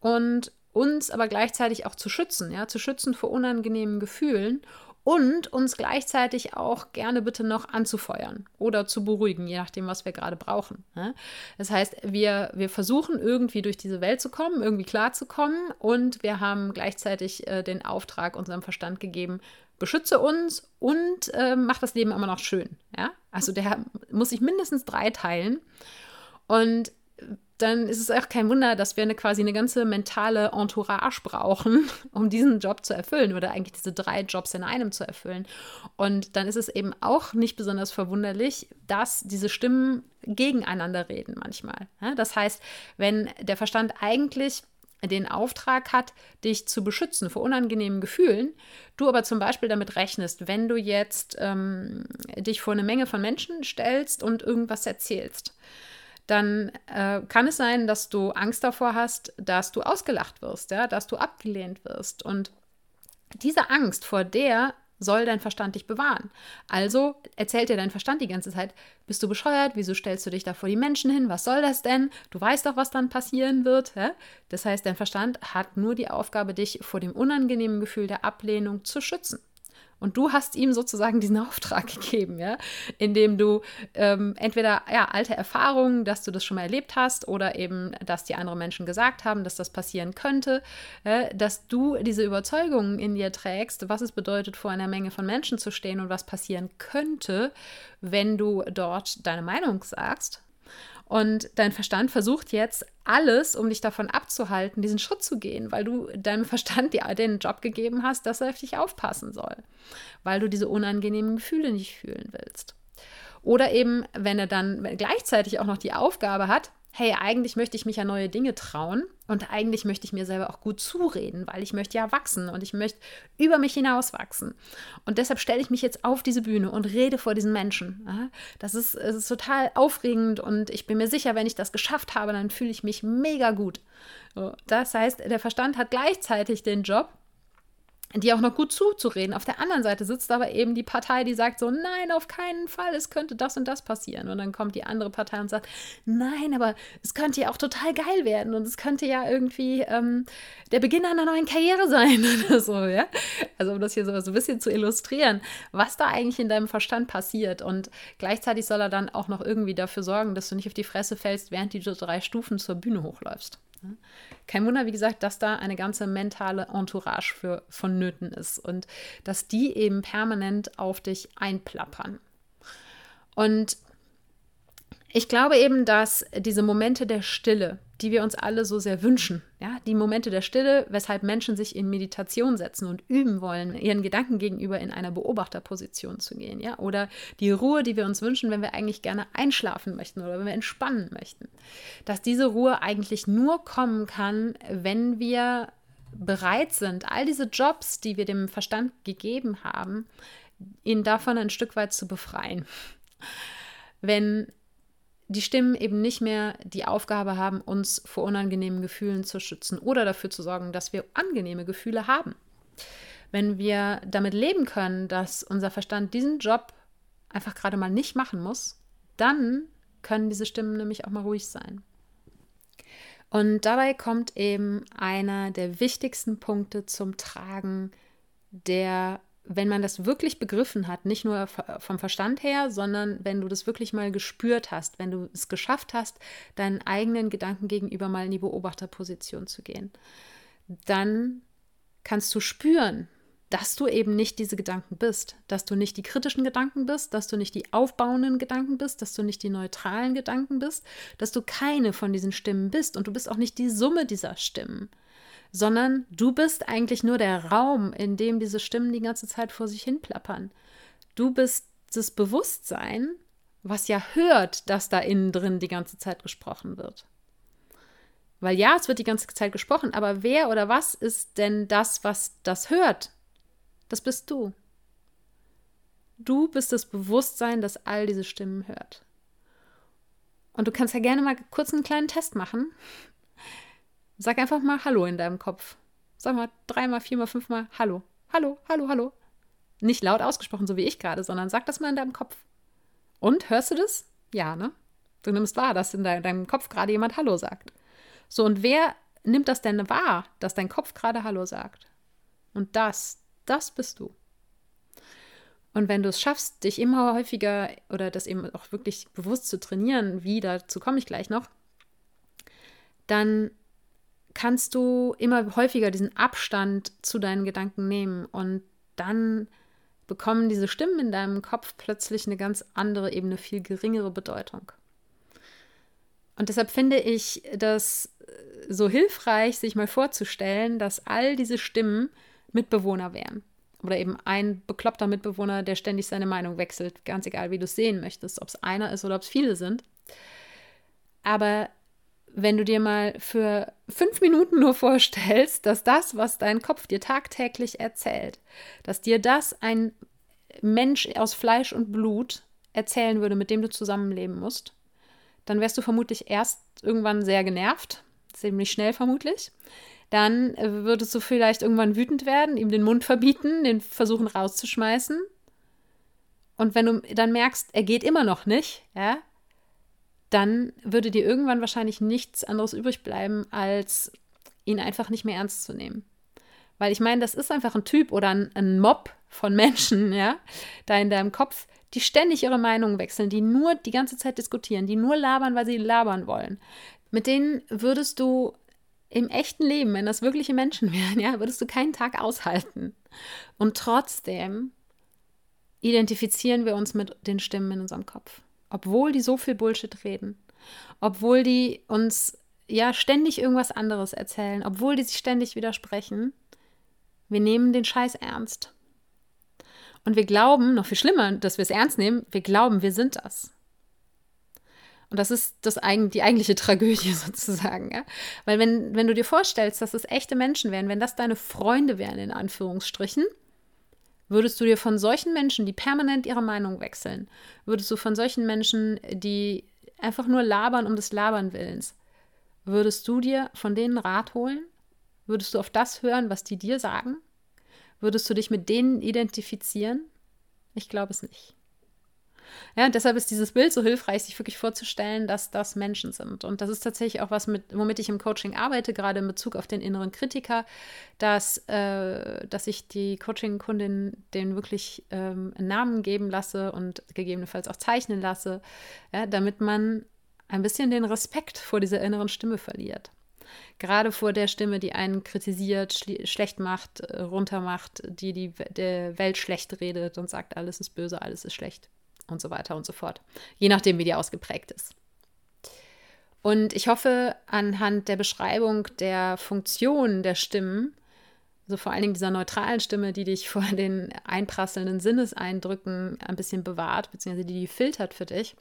und uns aber gleichzeitig auch zu schützen, ja, zu schützen vor unangenehmen Gefühlen und uns gleichzeitig auch gerne bitte noch anzufeuern oder zu beruhigen, je nachdem, was wir gerade brauchen. Ne? Das heißt, wir, wir versuchen irgendwie durch diese Welt zu kommen, irgendwie klarzukommen und wir haben gleichzeitig äh, den Auftrag unserem Verstand gegeben, beschütze uns und äh, mach das Leben immer noch schön. Also der muss sich mindestens drei teilen. Und dann ist es auch kein Wunder, dass wir eine, quasi eine ganze mentale Entourage brauchen, um diesen Job zu erfüllen oder eigentlich diese drei Jobs in einem zu erfüllen. Und dann ist es eben auch nicht besonders verwunderlich, dass diese Stimmen gegeneinander reden manchmal. Das heißt, wenn der Verstand eigentlich den Auftrag hat, dich zu beschützen vor unangenehmen Gefühlen, du aber zum Beispiel damit rechnest, wenn du jetzt ähm, dich vor eine Menge von Menschen stellst und irgendwas erzählst, dann äh, kann es sein, dass du Angst davor hast, dass du ausgelacht wirst, ja, dass du abgelehnt wirst. Und diese Angst vor der soll dein Verstand dich bewahren. Also erzählt dir dein Verstand die ganze Zeit, bist du bescheuert? Wieso stellst du dich da vor die Menschen hin? Was soll das denn? Du weißt doch, was dann passieren wird. Hä? Das heißt, dein Verstand hat nur die Aufgabe, dich vor dem unangenehmen Gefühl der Ablehnung zu schützen. Und du hast ihm sozusagen diesen Auftrag gegeben, ja, indem du ähm, entweder ja, alte Erfahrungen, dass du das schon mal erlebt hast, oder eben, dass die anderen Menschen gesagt haben, dass das passieren könnte, äh, dass du diese Überzeugungen in dir trägst, was es bedeutet, vor einer Menge von Menschen zu stehen und was passieren könnte, wenn du dort deine Meinung sagst. Und dein Verstand versucht jetzt alles, um dich davon abzuhalten, diesen Schritt zu gehen, weil du deinem Verstand den Job gegeben hast, dass er auf dich aufpassen soll, weil du diese unangenehmen Gefühle nicht fühlen willst. Oder eben, wenn er dann gleichzeitig auch noch die Aufgabe hat, hey, eigentlich möchte ich mich ja neue Dinge trauen und eigentlich möchte ich mir selber auch gut zureden, weil ich möchte ja wachsen und ich möchte über mich hinaus wachsen. Und deshalb stelle ich mich jetzt auf diese Bühne und rede vor diesen Menschen. Das ist, ist total aufregend und ich bin mir sicher, wenn ich das geschafft habe, dann fühle ich mich mega gut. Das heißt, der Verstand hat gleichzeitig den Job, die auch noch gut zuzureden. Auf der anderen Seite sitzt aber eben die Partei, die sagt so, nein, auf keinen Fall, es könnte das und das passieren. Und dann kommt die andere Partei und sagt, nein, aber es könnte ja auch total geil werden und es könnte ja irgendwie ähm, der Beginn einer neuen Karriere sein oder so, ja. Also um das hier so, so ein bisschen zu illustrieren, was da eigentlich in deinem Verstand passiert. Und gleichzeitig soll er dann auch noch irgendwie dafür sorgen, dass du nicht auf die Fresse fällst, während du drei Stufen zur Bühne hochläufst. Kein Wunder, wie gesagt, dass da eine ganze mentale Entourage für vonnöten ist und dass die eben permanent auf dich einplappern. Und ich glaube eben, dass diese Momente der Stille, die wir uns alle so sehr wünschen. Ja, die Momente der Stille, weshalb Menschen sich in Meditation setzen und üben wollen, ihren Gedanken gegenüber in einer Beobachterposition zu gehen. Ja, oder die Ruhe, die wir uns wünschen, wenn wir eigentlich gerne einschlafen möchten oder wenn wir entspannen möchten. Dass diese Ruhe eigentlich nur kommen kann, wenn wir bereit sind, all diese Jobs, die wir dem Verstand gegeben haben, ihn davon ein Stück weit zu befreien. Wenn die Stimmen eben nicht mehr die Aufgabe haben, uns vor unangenehmen Gefühlen zu schützen oder dafür zu sorgen, dass wir angenehme Gefühle haben. Wenn wir damit leben können, dass unser Verstand diesen Job einfach gerade mal nicht machen muss, dann können diese Stimmen nämlich auch mal ruhig sein. Und dabei kommt eben einer der wichtigsten Punkte zum Tragen, der wenn man das wirklich begriffen hat, nicht nur vom Verstand her, sondern wenn du das wirklich mal gespürt hast, wenn du es geschafft hast, deinen eigenen Gedanken gegenüber mal in die Beobachterposition zu gehen, dann kannst du spüren, dass du eben nicht diese Gedanken bist, dass du nicht die kritischen Gedanken bist, dass du nicht die aufbauenden Gedanken bist, dass du nicht die neutralen Gedanken bist, dass du keine von diesen Stimmen bist und du bist auch nicht die Summe dieser Stimmen sondern du bist eigentlich nur der Raum, in dem diese Stimmen die ganze Zeit vor sich hin plappern. Du bist das Bewusstsein, was ja hört, dass da innen drin die ganze Zeit gesprochen wird. Weil ja, es wird die ganze Zeit gesprochen, aber wer oder was ist denn das, was das hört? Das bist du. Du bist das Bewusstsein, das all diese Stimmen hört. Und du kannst ja gerne mal kurz einen kleinen Test machen. Sag einfach mal Hallo in deinem Kopf. Sag mal dreimal, viermal, fünfmal Hallo. Hallo, hallo, hallo. Nicht laut ausgesprochen, so wie ich gerade, sondern sag das mal in deinem Kopf. Und hörst du das? Ja, ne? Du nimmst wahr, dass in deinem Kopf gerade jemand Hallo sagt. So, und wer nimmt das denn wahr, dass dein Kopf gerade Hallo sagt? Und das, das bist du. Und wenn du es schaffst, dich immer häufiger oder das eben auch wirklich bewusst zu trainieren, wie dazu komme ich gleich noch, dann kannst du immer häufiger diesen Abstand zu deinen Gedanken nehmen und dann bekommen diese Stimmen in deinem Kopf plötzlich eine ganz andere Ebene, viel geringere Bedeutung. Und deshalb finde ich das so hilfreich, sich mal vorzustellen, dass all diese Stimmen Mitbewohner wären oder eben ein bekloppter Mitbewohner, der ständig seine Meinung wechselt, ganz egal, wie du es sehen möchtest, ob es einer ist oder ob es viele sind. Aber wenn du dir mal für fünf Minuten nur vorstellst, dass das, was dein Kopf dir tagtäglich erzählt, dass dir das ein Mensch aus Fleisch und Blut erzählen würde, mit dem du zusammenleben musst, dann wärst du vermutlich erst irgendwann sehr genervt, ziemlich schnell vermutlich. Dann äh, würdest du vielleicht irgendwann wütend werden, ihm den Mund verbieten, den versuchen rauszuschmeißen. Und wenn du dann merkst, er geht immer noch nicht, ja, dann würde dir irgendwann wahrscheinlich nichts anderes übrig bleiben, als ihn einfach nicht mehr ernst zu nehmen. Weil ich meine, das ist einfach ein Typ oder ein, ein Mob von Menschen, ja, da in deinem Kopf, die ständig ihre Meinungen wechseln, die nur die ganze Zeit diskutieren, die nur labern, weil sie labern wollen. Mit denen würdest du im echten Leben, wenn das wirkliche Menschen wären, ja, würdest du keinen Tag aushalten. Und trotzdem identifizieren wir uns mit den Stimmen in unserem Kopf. Obwohl die so viel Bullshit reden. Obwohl die uns ja ständig irgendwas anderes erzählen. Obwohl die sich ständig widersprechen. Wir nehmen den Scheiß ernst. Und wir glauben, noch viel schlimmer, dass wir es ernst nehmen, wir glauben, wir sind das. Und das ist das, die eigentliche Tragödie sozusagen. Ja? Weil wenn, wenn du dir vorstellst, dass es echte Menschen wären, wenn das deine Freunde wären, in Anführungsstrichen, würdest du dir von solchen Menschen, die permanent ihre Meinung wechseln, würdest du von solchen Menschen, die einfach nur labern um des Labern willens, würdest du dir von denen Rat holen? Würdest du auf das hören, was die dir sagen? Würdest du dich mit denen identifizieren? Ich glaube es nicht. Ja, deshalb ist dieses Bild so hilfreich, sich wirklich vorzustellen, dass das Menschen sind. Und das ist tatsächlich auch was, mit, womit ich im Coaching arbeite, gerade in Bezug auf den inneren Kritiker, dass, äh, dass ich die Coaching-Kundin den wirklich ähm, Namen geben lasse und gegebenenfalls auch zeichnen lasse, ja, damit man ein bisschen den Respekt vor dieser inneren Stimme verliert. Gerade vor der Stimme, die einen kritisiert, schlecht macht, äh, runtermacht, die die der Welt schlecht redet und sagt, alles ist böse, alles ist schlecht und so weiter und so fort. Je nachdem, wie die ausgeprägt ist. Und ich hoffe, anhand der Beschreibung der Funktion der Stimmen, also vor allen Dingen dieser neutralen Stimme, die dich vor den einprasselnden Sinneseindrücken ein bisschen bewahrt, beziehungsweise die die filtert für dich,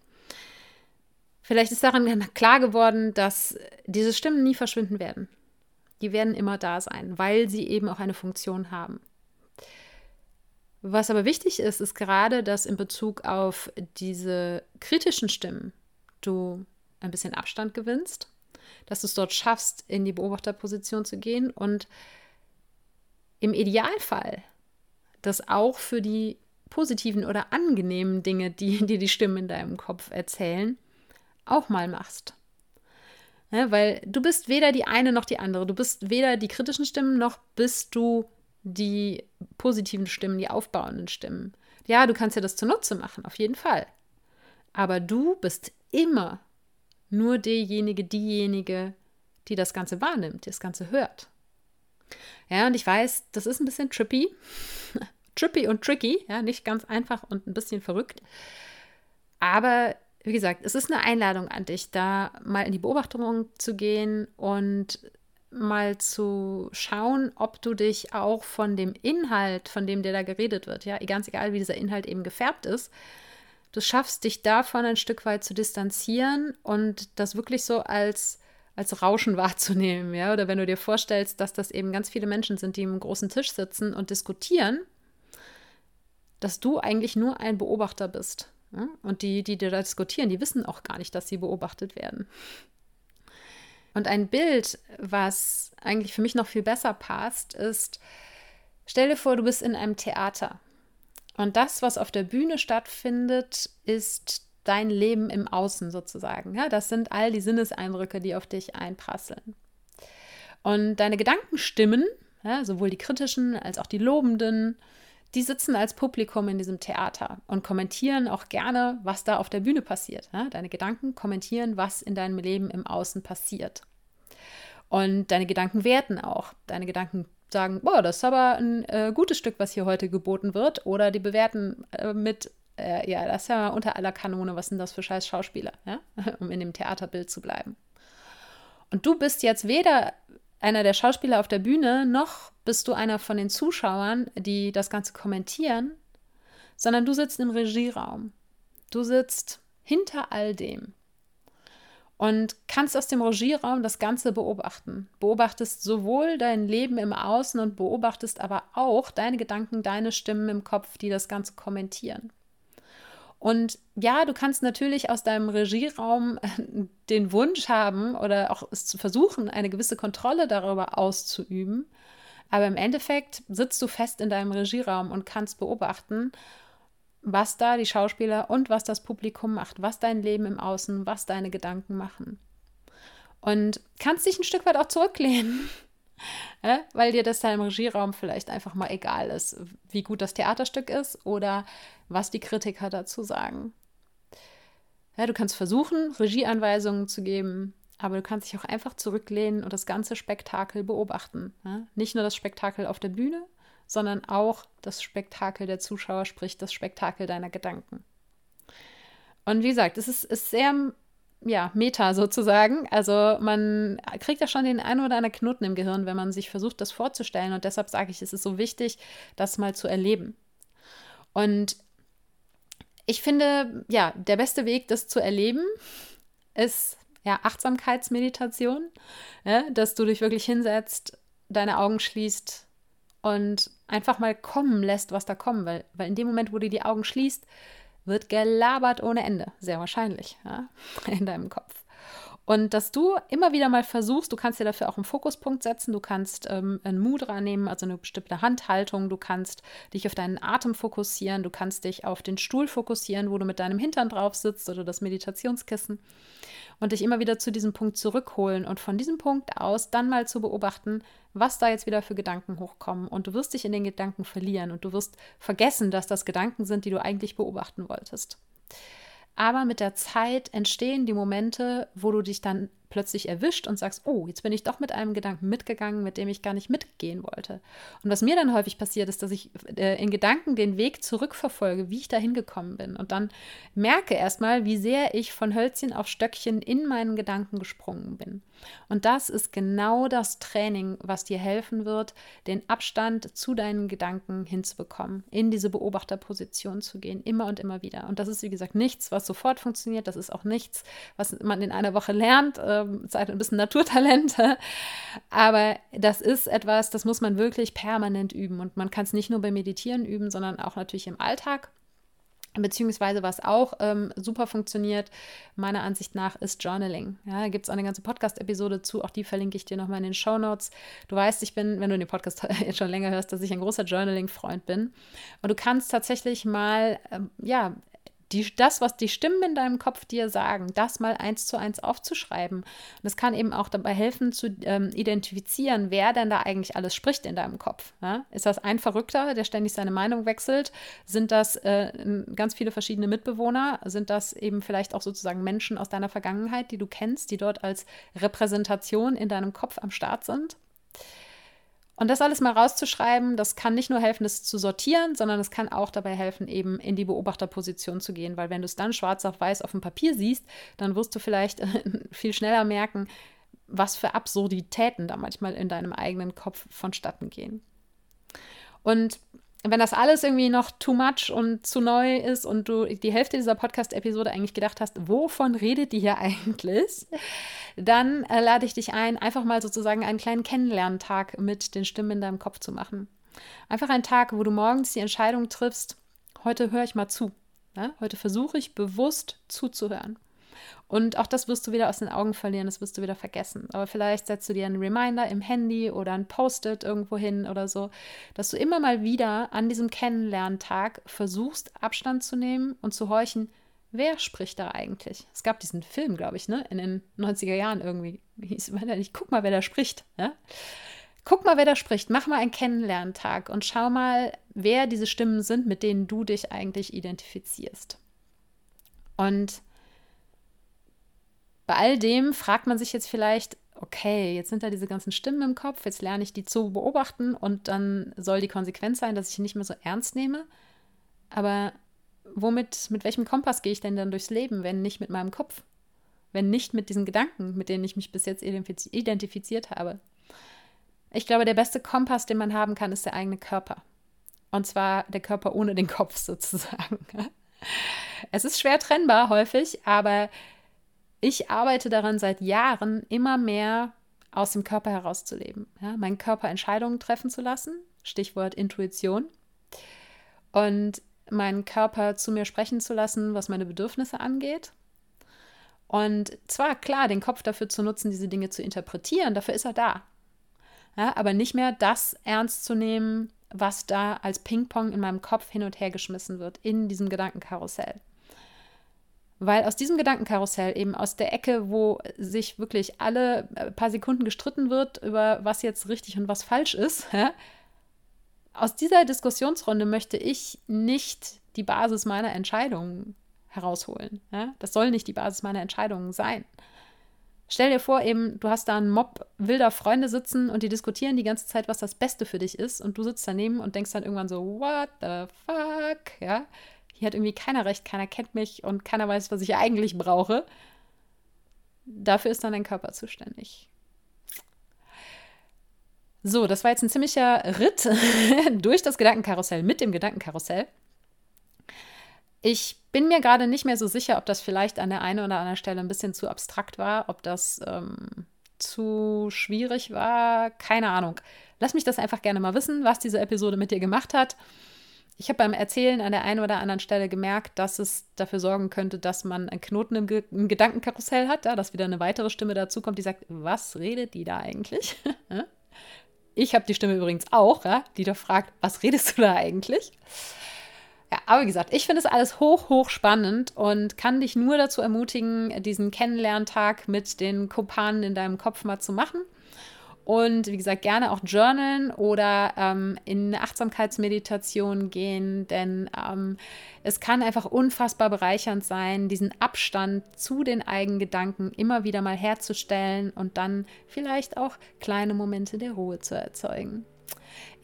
vielleicht ist daran klar geworden, dass diese Stimmen nie verschwinden werden. Die werden immer da sein, weil sie eben auch eine Funktion haben. Was aber wichtig ist, ist gerade, dass in Bezug auf diese kritischen Stimmen du ein bisschen Abstand gewinnst, dass du es dort schaffst, in die Beobachterposition zu gehen und im Idealfall das auch für die positiven oder angenehmen Dinge, die dir die Stimmen in deinem Kopf erzählen, auch mal machst. Ja, weil du bist weder die eine noch die andere. Du bist weder die kritischen Stimmen noch bist du die positiven Stimmen, die aufbauenden Stimmen. Ja, du kannst ja das zunutze machen, auf jeden Fall. Aber du bist immer nur derjenige, diejenige, die das Ganze wahrnimmt, die das Ganze hört. Ja, und ich weiß, das ist ein bisschen trippy. trippy und tricky, ja, nicht ganz einfach und ein bisschen verrückt. Aber wie gesagt, es ist eine Einladung an dich, da mal in die Beobachtung zu gehen und mal zu schauen, ob du dich auch von dem Inhalt, von dem dir da geredet wird, ja, ganz egal, wie dieser Inhalt eben gefärbt ist, du schaffst dich davon ein Stück weit zu distanzieren und das wirklich so als als Rauschen wahrzunehmen, ja, oder wenn du dir vorstellst, dass das eben ganz viele Menschen sind, die im großen Tisch sitzen und diskutieren, dass du eigentlich nur ein Beobachter bist. Und die, die da diskutieren, die wissen auch gar nicht, dass sie beobachtet werden. Und ein Bild, was eigentlich für mich noch viel besser passt, ist, stell dir vor, du bist in einem Theater. Und das, was auf der Bühne stattfindet, ist dein Leben im Außen sozusagen. Ja, das sind all die Sinneseindrücke, die auf dich einprasseln. Und deine Gedankenstimmen, ja, sowohl die kritischen als auch die lobenden, die sitzen als Publikum in diesem Theater und kommentieren auch gerne, was da auf der Bühne passiert. Ja, deine Gedanken kommentieren, was in deinem Leben im Außen passiert. Und deine Gedanken werten auch. Deine Gedanken sagen, boah, das ist aber ein äh, gutes Stück, was hier heute geboten wird. Oder die bewerten äh, mit, äh, ja, das ist ja unter aller Kanone, was sind das für scheiß Schauspieler, ja? um in dem Theaterbild zu bleiben. Und du bist jetzt weder einer der Schauspieler auf der Bühne, noch bist du einer von den Zuschauern, die das Ganze kommentieren, sondern du sitzt im Regieraum. Du sitzt hinter all dem und kannst aus dem Regieraum das Ganze beobachten. Beobachtest sowohl dein Leben im Außen und beobachtest aber auch deine Gedanken, deine Stimmen im Kopf, die das Ganze kommentieren. Und ja, du kannst natürlich aus deinem Regieraum den Wunsch haben oder auch es zu versuchen, eine gewisse Kontrolle darüber auszuüben. Aber im Endeffekt sitzt du fest in deinem Regieraum und kannst beobachten, was da die Schauspieler und was das Publikum macht, was dein Leben im Außen, was deine Gedanken machen. Und kannst dich ein Stück weit auch zurücklehnen ja, weil dir das da im Regieraum vielleicht einfach mal egal ist, wie gut das Theaterstück ist oder was die Kritiker dazu sagen. Ja, du kannst versuchen, Regieanweisungen zu geben, aber du kannst dich auch einfach zurücklehnen und das ganze Spektakel beobachten. Ja? Nicht nur das Spektakel auf der Bühne, sondern auch das Spektakel der Zuschauer, sprich das Spektakel deiner Gedanken. Und wie gesagt, es ist, ist sehr ja, Meta sozusagen. Also man kriegt ja schon den einen oder anderen Knoten im Gehirn, wenn man sich versucht, das vorzustellen. Und deshalb sage ich, es ist so wichtig, das mal zu erleben. Und ich finde, ja, der beste Weg, das zu erleben, ist ja Achtsamkeitsmeditation, ja, dass du dich wirklich hinsetzt, deine Augen schließt und einfach mal kommen lässt, was da kommen will. Weil in dem Moment, wo du die Augen schließt, wird gelabert ohne Ende, sehr wahrscheinlich, ja, in deinem Kopf. Und dass du immer wieder mal versuchst, du kannst dir dafür auch einen Fokuspunkt setzen, du kannst ähm, ein Mudra nehmen, also eine bestimmte Handhaltung, du kannst dich auf deinen Atem fokussieren, du kannst dich auf den Stuhl fokussieren, wo du mit deinem Hintern drauf sitzt oder das Meditationskissen und dich immer wieder zu diesem Punkt zurückholen und von diesem Punkt aus dann mal zu beobachten, was da jetzt wieder für Gedanken hochkommen. Und du wirst dich in den Gedanken verlieren und du wirst vergessen, dass das Gedanken sind, die du eigentlich beobachten wolltest. Aber mit der Zeit entstehen die Momente, wo du dich dann plötzlich erwischt und sagst, oh, jetzt bin ich doch mit einem Gedanken mitgegangen, mit dem ich gar nicht mitgehen wollte. Und was mir dann häufig passiert, ist, dass ich äh, in Gedanken den Weg zurückverfolge, wie ich da hingekommen bin. Und dann merke erstmal, wie sehr ich von Hölzchen auf Stöckchen in meinen Gedanken gesprungen bin. Und das ist genau das Training, was dir helfen wird, den Abstand zu deinen Gedanken hinzubekommen, in diese Beobachterposition zu gehen, immer und immer wieder. Und das ist, wie gesagt, nichts, was sofort funktioniert. Das ist auch nichts, was man in einer Woche lernt. Äh, ähm, seid ein bisschen Naturtalente. Aber das ist etwas, das muss man wirklich permanent üben. Und man kann es nicht nur beim Meditieren üben, sondern auch natürlich im Alltag. Beziehungsweise was auch ähm, super funktioniert, meiner Ansicht nach, ist Journaling. Ja, da gibt es eine ganze Podcast-Episode zu, auch die verlinke ich dir nochmal in den Show Notes. Du weißt, ich bin, wenn du den Podcast jetzt schon länger hörst, dass ich ein großer Journaling-Freund bin. Und du kannst tatsächlich mal, ähm, ja, die, das, was die Stimmen in deinem Kopf dir sagen, das mal eins zu eins aufzuschreiben. Und das kann eben auch dabei helfen, zu ähm, identifizieren, wer denn da eigentlich alles spricht in deinem Kopf. Ja? Ist das ein Verrückter, der ständig seine Meinung wechselt? Sind das äh, ganz viele verschiedene Mitbewohner? Sind das eben vielleicht auch sozusagen Menschen aus deiner Vergangenheit, die du kennst, die dort als Repräsentation in deinem Kopf am Start sind? Und das alles mal rauszuschreiben, das kann nicht nur helfen, es zu sortieren, sondern es kann auch dabei helfen, eben in die Beobachterposition zu gehen, weil wenn du es dann schwarz auf weiß auf dem Papier siehst, dann wirst du vielleicht viel schneller merken, was für Absurditäten da manchmal in deinem eigenen Kopf vonstatten gehen. Und wenn das alles irgendwie noch too much und zu neu ist und du die Hälfte dieser Podcast-Episode eigentlich gedacht hast, wovon redet die hier eigentlich, dann äh, lade ich dich ein, einfach mal sozusagen einen kleinen Kennenlerntag mit den Stimmen in deinem Kopf zu machen. Einfach ein Tag, wo du morgens die Entscheidung triffst, heute höre ich mal zu. Ja? Heute versuche ich bewusst zuzuhören. Und auch das wirst du wieder aus den Augen verlieren, das wirst du wieder vergessen. Aber vielleicht setzt du dir einen Reminder im Handy oder ein Post-it irgendwo hin oder so, dass du immer mal wieder an diesem Kennenlerntag versuchst, Abstand zu nehmen und zu horchen, wer spricht da eigentlich? Es gab diesen Film, glaube ich, ne? in den 90er Jahren irgendwie. Hieß, ich guck mal, wer da spricht. Ja? Guck mal, wer da spricht. Mach mal einen Kennenlerntag und schau mal, wer diese Stimmen sind, mit denen du dich eigentlich identifizierst. Und bei all dem fragt man sich jetzt vielleicht, okay, jetzt sind da diese ganzen Stimmen im Kopf, jetzt lerne ich die zu beobachten und dann soll die Konsequenz sein, dass ich nicht mehr so ernst nehme. Aber womit, mit welchem Kompass gehe ich denn dann durchs Leben, wenn nicht mit meinem Kopf? Wenn nicht mit diesen Gedanken, mit denen ich mich bis jetzt identifiziert habe? Ich glaube, der beste Kompass, den man haben kann, ist der eigene Körper. Und zwar der Körper ohne den Kopf sozusagen. Es ist schwer trennbar häufig, aber ich arbeite daran seit Jahren, immer mehr aus dem Körper herauszuleben. Ja, meinen Körper Entscheidungen treffen zu lassen, Stichwort Intuition. Und meinen Körper zu mir sprechen zu lassen, was meine Bedürfnisse angeht. Und zwar klar, den Kopf dafür zu nutzen, diese Dinge zu interpretieren, dafür ist er da. Ja, aber nicht mehr das ernst zu nehmen, was da als Ping-Pong in meinem Kopf hin und her geschmissen wird, in diesem Gedankenkarussell. Weil aus diesem Gedankenkarussell, eben aus der Ecke, wo sich wirklich alle äh, paar Sekunden gestritten wird, über was jetzt richtig und was falsch ist, aus dieser Diskussionsrunde möchte ich nicht die Basis meiner Entscheidungen herausholen. Das soll nicht die Basis meiner Entscheidungen sein. Stell dir vor, eben, du hast da einen Mob wilder Freunde sitzen und die diskutieren die ganze Zeit, was das Beste für dich ist, und du sitzt daneben und denkst dann irgendwann so, what the fuck? Ja, hier hat irgendwie keiner recht, keiner kennt mich und keiner weiß, was ich eigentlich brauche. Dafür ist dann dein Körper zuständig. So, das war jetzt ein ziemlicher Ritt durch das Gedankenkarussell mit dem Gedankenkarussell. Ich bin mir gerade nicht mehr so sicher, ob das vielleicht an der einen oder anderen Stelle ein bisschen zu abstrakt war, ob das ähm, zu schwierig war. Keine Ahnung. Lass mich das einfach gerne mal wissen, was diese Episode mit dir gemacht hat ich habe beim Erzählen an der einen oder anderen Stelle gemerkt, dass es dafür sorgen könnte, dass man einen Knoten im, Ge im Gedankenkarussell hat, ja, dass wieder eine weitere Stimme dazukommt, die sagt, was redet die da eigentlich? ich habe die Stimme übrigens auch, ja, die da fragt, was redest du da eigentlich? Ja, aber wie gesagt, ich finde es alles hoch, hoch spannend und kann dich nur dazu ermutigen, diesen Kennenlerntag mit den Kopanen in deinem Kopf mal zu machen. Und wie gesagt, gerne auch journalen oder ähm, in eine Achtsamkeitsmeditation gehen, denn ähm, es kann einfach unfassbar bereichernd sein, diesen Abstand zu den eigenen Gedanken immer wieder mal herzustellen und dann vielleicht auch kleine Momente der Ruhe zu erzeugen.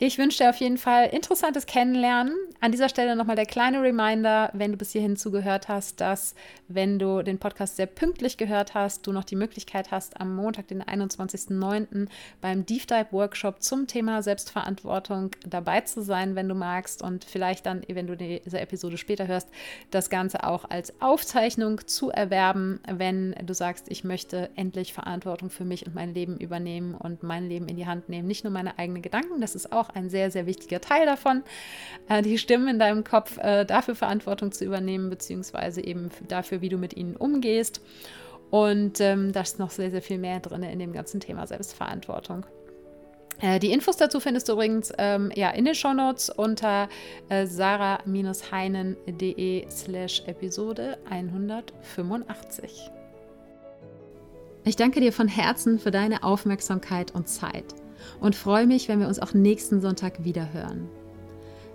Ich wünsche dir auf jeden Fall interessantes Kennenlernen. An dieser Stelle nochmal der kleine Reminder, wenn du bis hierhin zugehört hast, dass, wenn du den Podcast sehr pünktlich gehört hast, du noch die Möglichkeit hast, am Montag, den 21.09. beim Deep Dive Workshop zum Thema Selbstverantwortung dabei zu sein, wenn du magst und vielleicht dann, wenn du diese Episode später hörst, das Ganze auch als Aufzeichnung zu erwerben, wenn du sagst, ich möchte endlich Verantwortung für mich und mein Leben übernehmen und mein Leben in die Hand nehmen. Nicht nur meine eigenen Gedanken, das ist auch ein sehr, sehr wichtiger Teil davon, äh, die Stimmen in deinem Kopf äh, dafür Verantwortung zu übernehmen, beziehungsweise eben dafür, wie du mit ihnen umgehst. Und ähm, da ist noch sehr, sehr viel mehr drin in dem ganzen Thema Selbstverantwortung. Äh, die Infos dazu findest du übrigens ähm, ja, in den Shownotes unter äh, sarah-heinen.de slash Episode 185. Ich danke dir von Herzen für deine Aufmerksamkeit und Zeit und freue mich, wenn wir uns auch nächsten Sonntag wieder hören.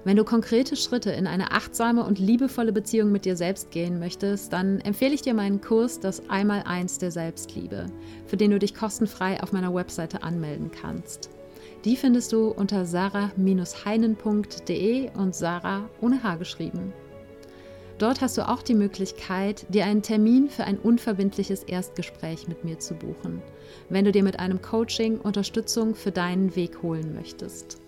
Wenn du konkrete Schritte in eine achtsame und liebevolle Beziehung mit dir selbst gehen möchtest, dann empfehle ich dir meinen Kurs Das Einmaleins der Selbstliebe, für den du dich kostenfrei auf meiner Webseite anmelden kannst. Die findest du unter sarah-heinen.de und Sarah ohne H geschrieben. Dort hast du auch die Möglichkeit, dir einen Termin für ein unverbindliches Erstgespräch mit mir zu buchen, wenn du dir mit einem Coaching Unterstützung für deinen Weg holen möchtest.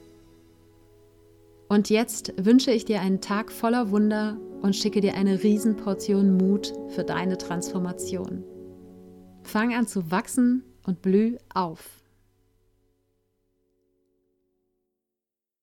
Und jetzt wünsche ich dir einen Tag voller Wunder und schicke dir eine Riesenportion Mut für deine Transformation. Fang an zu wachsen und blüh auf.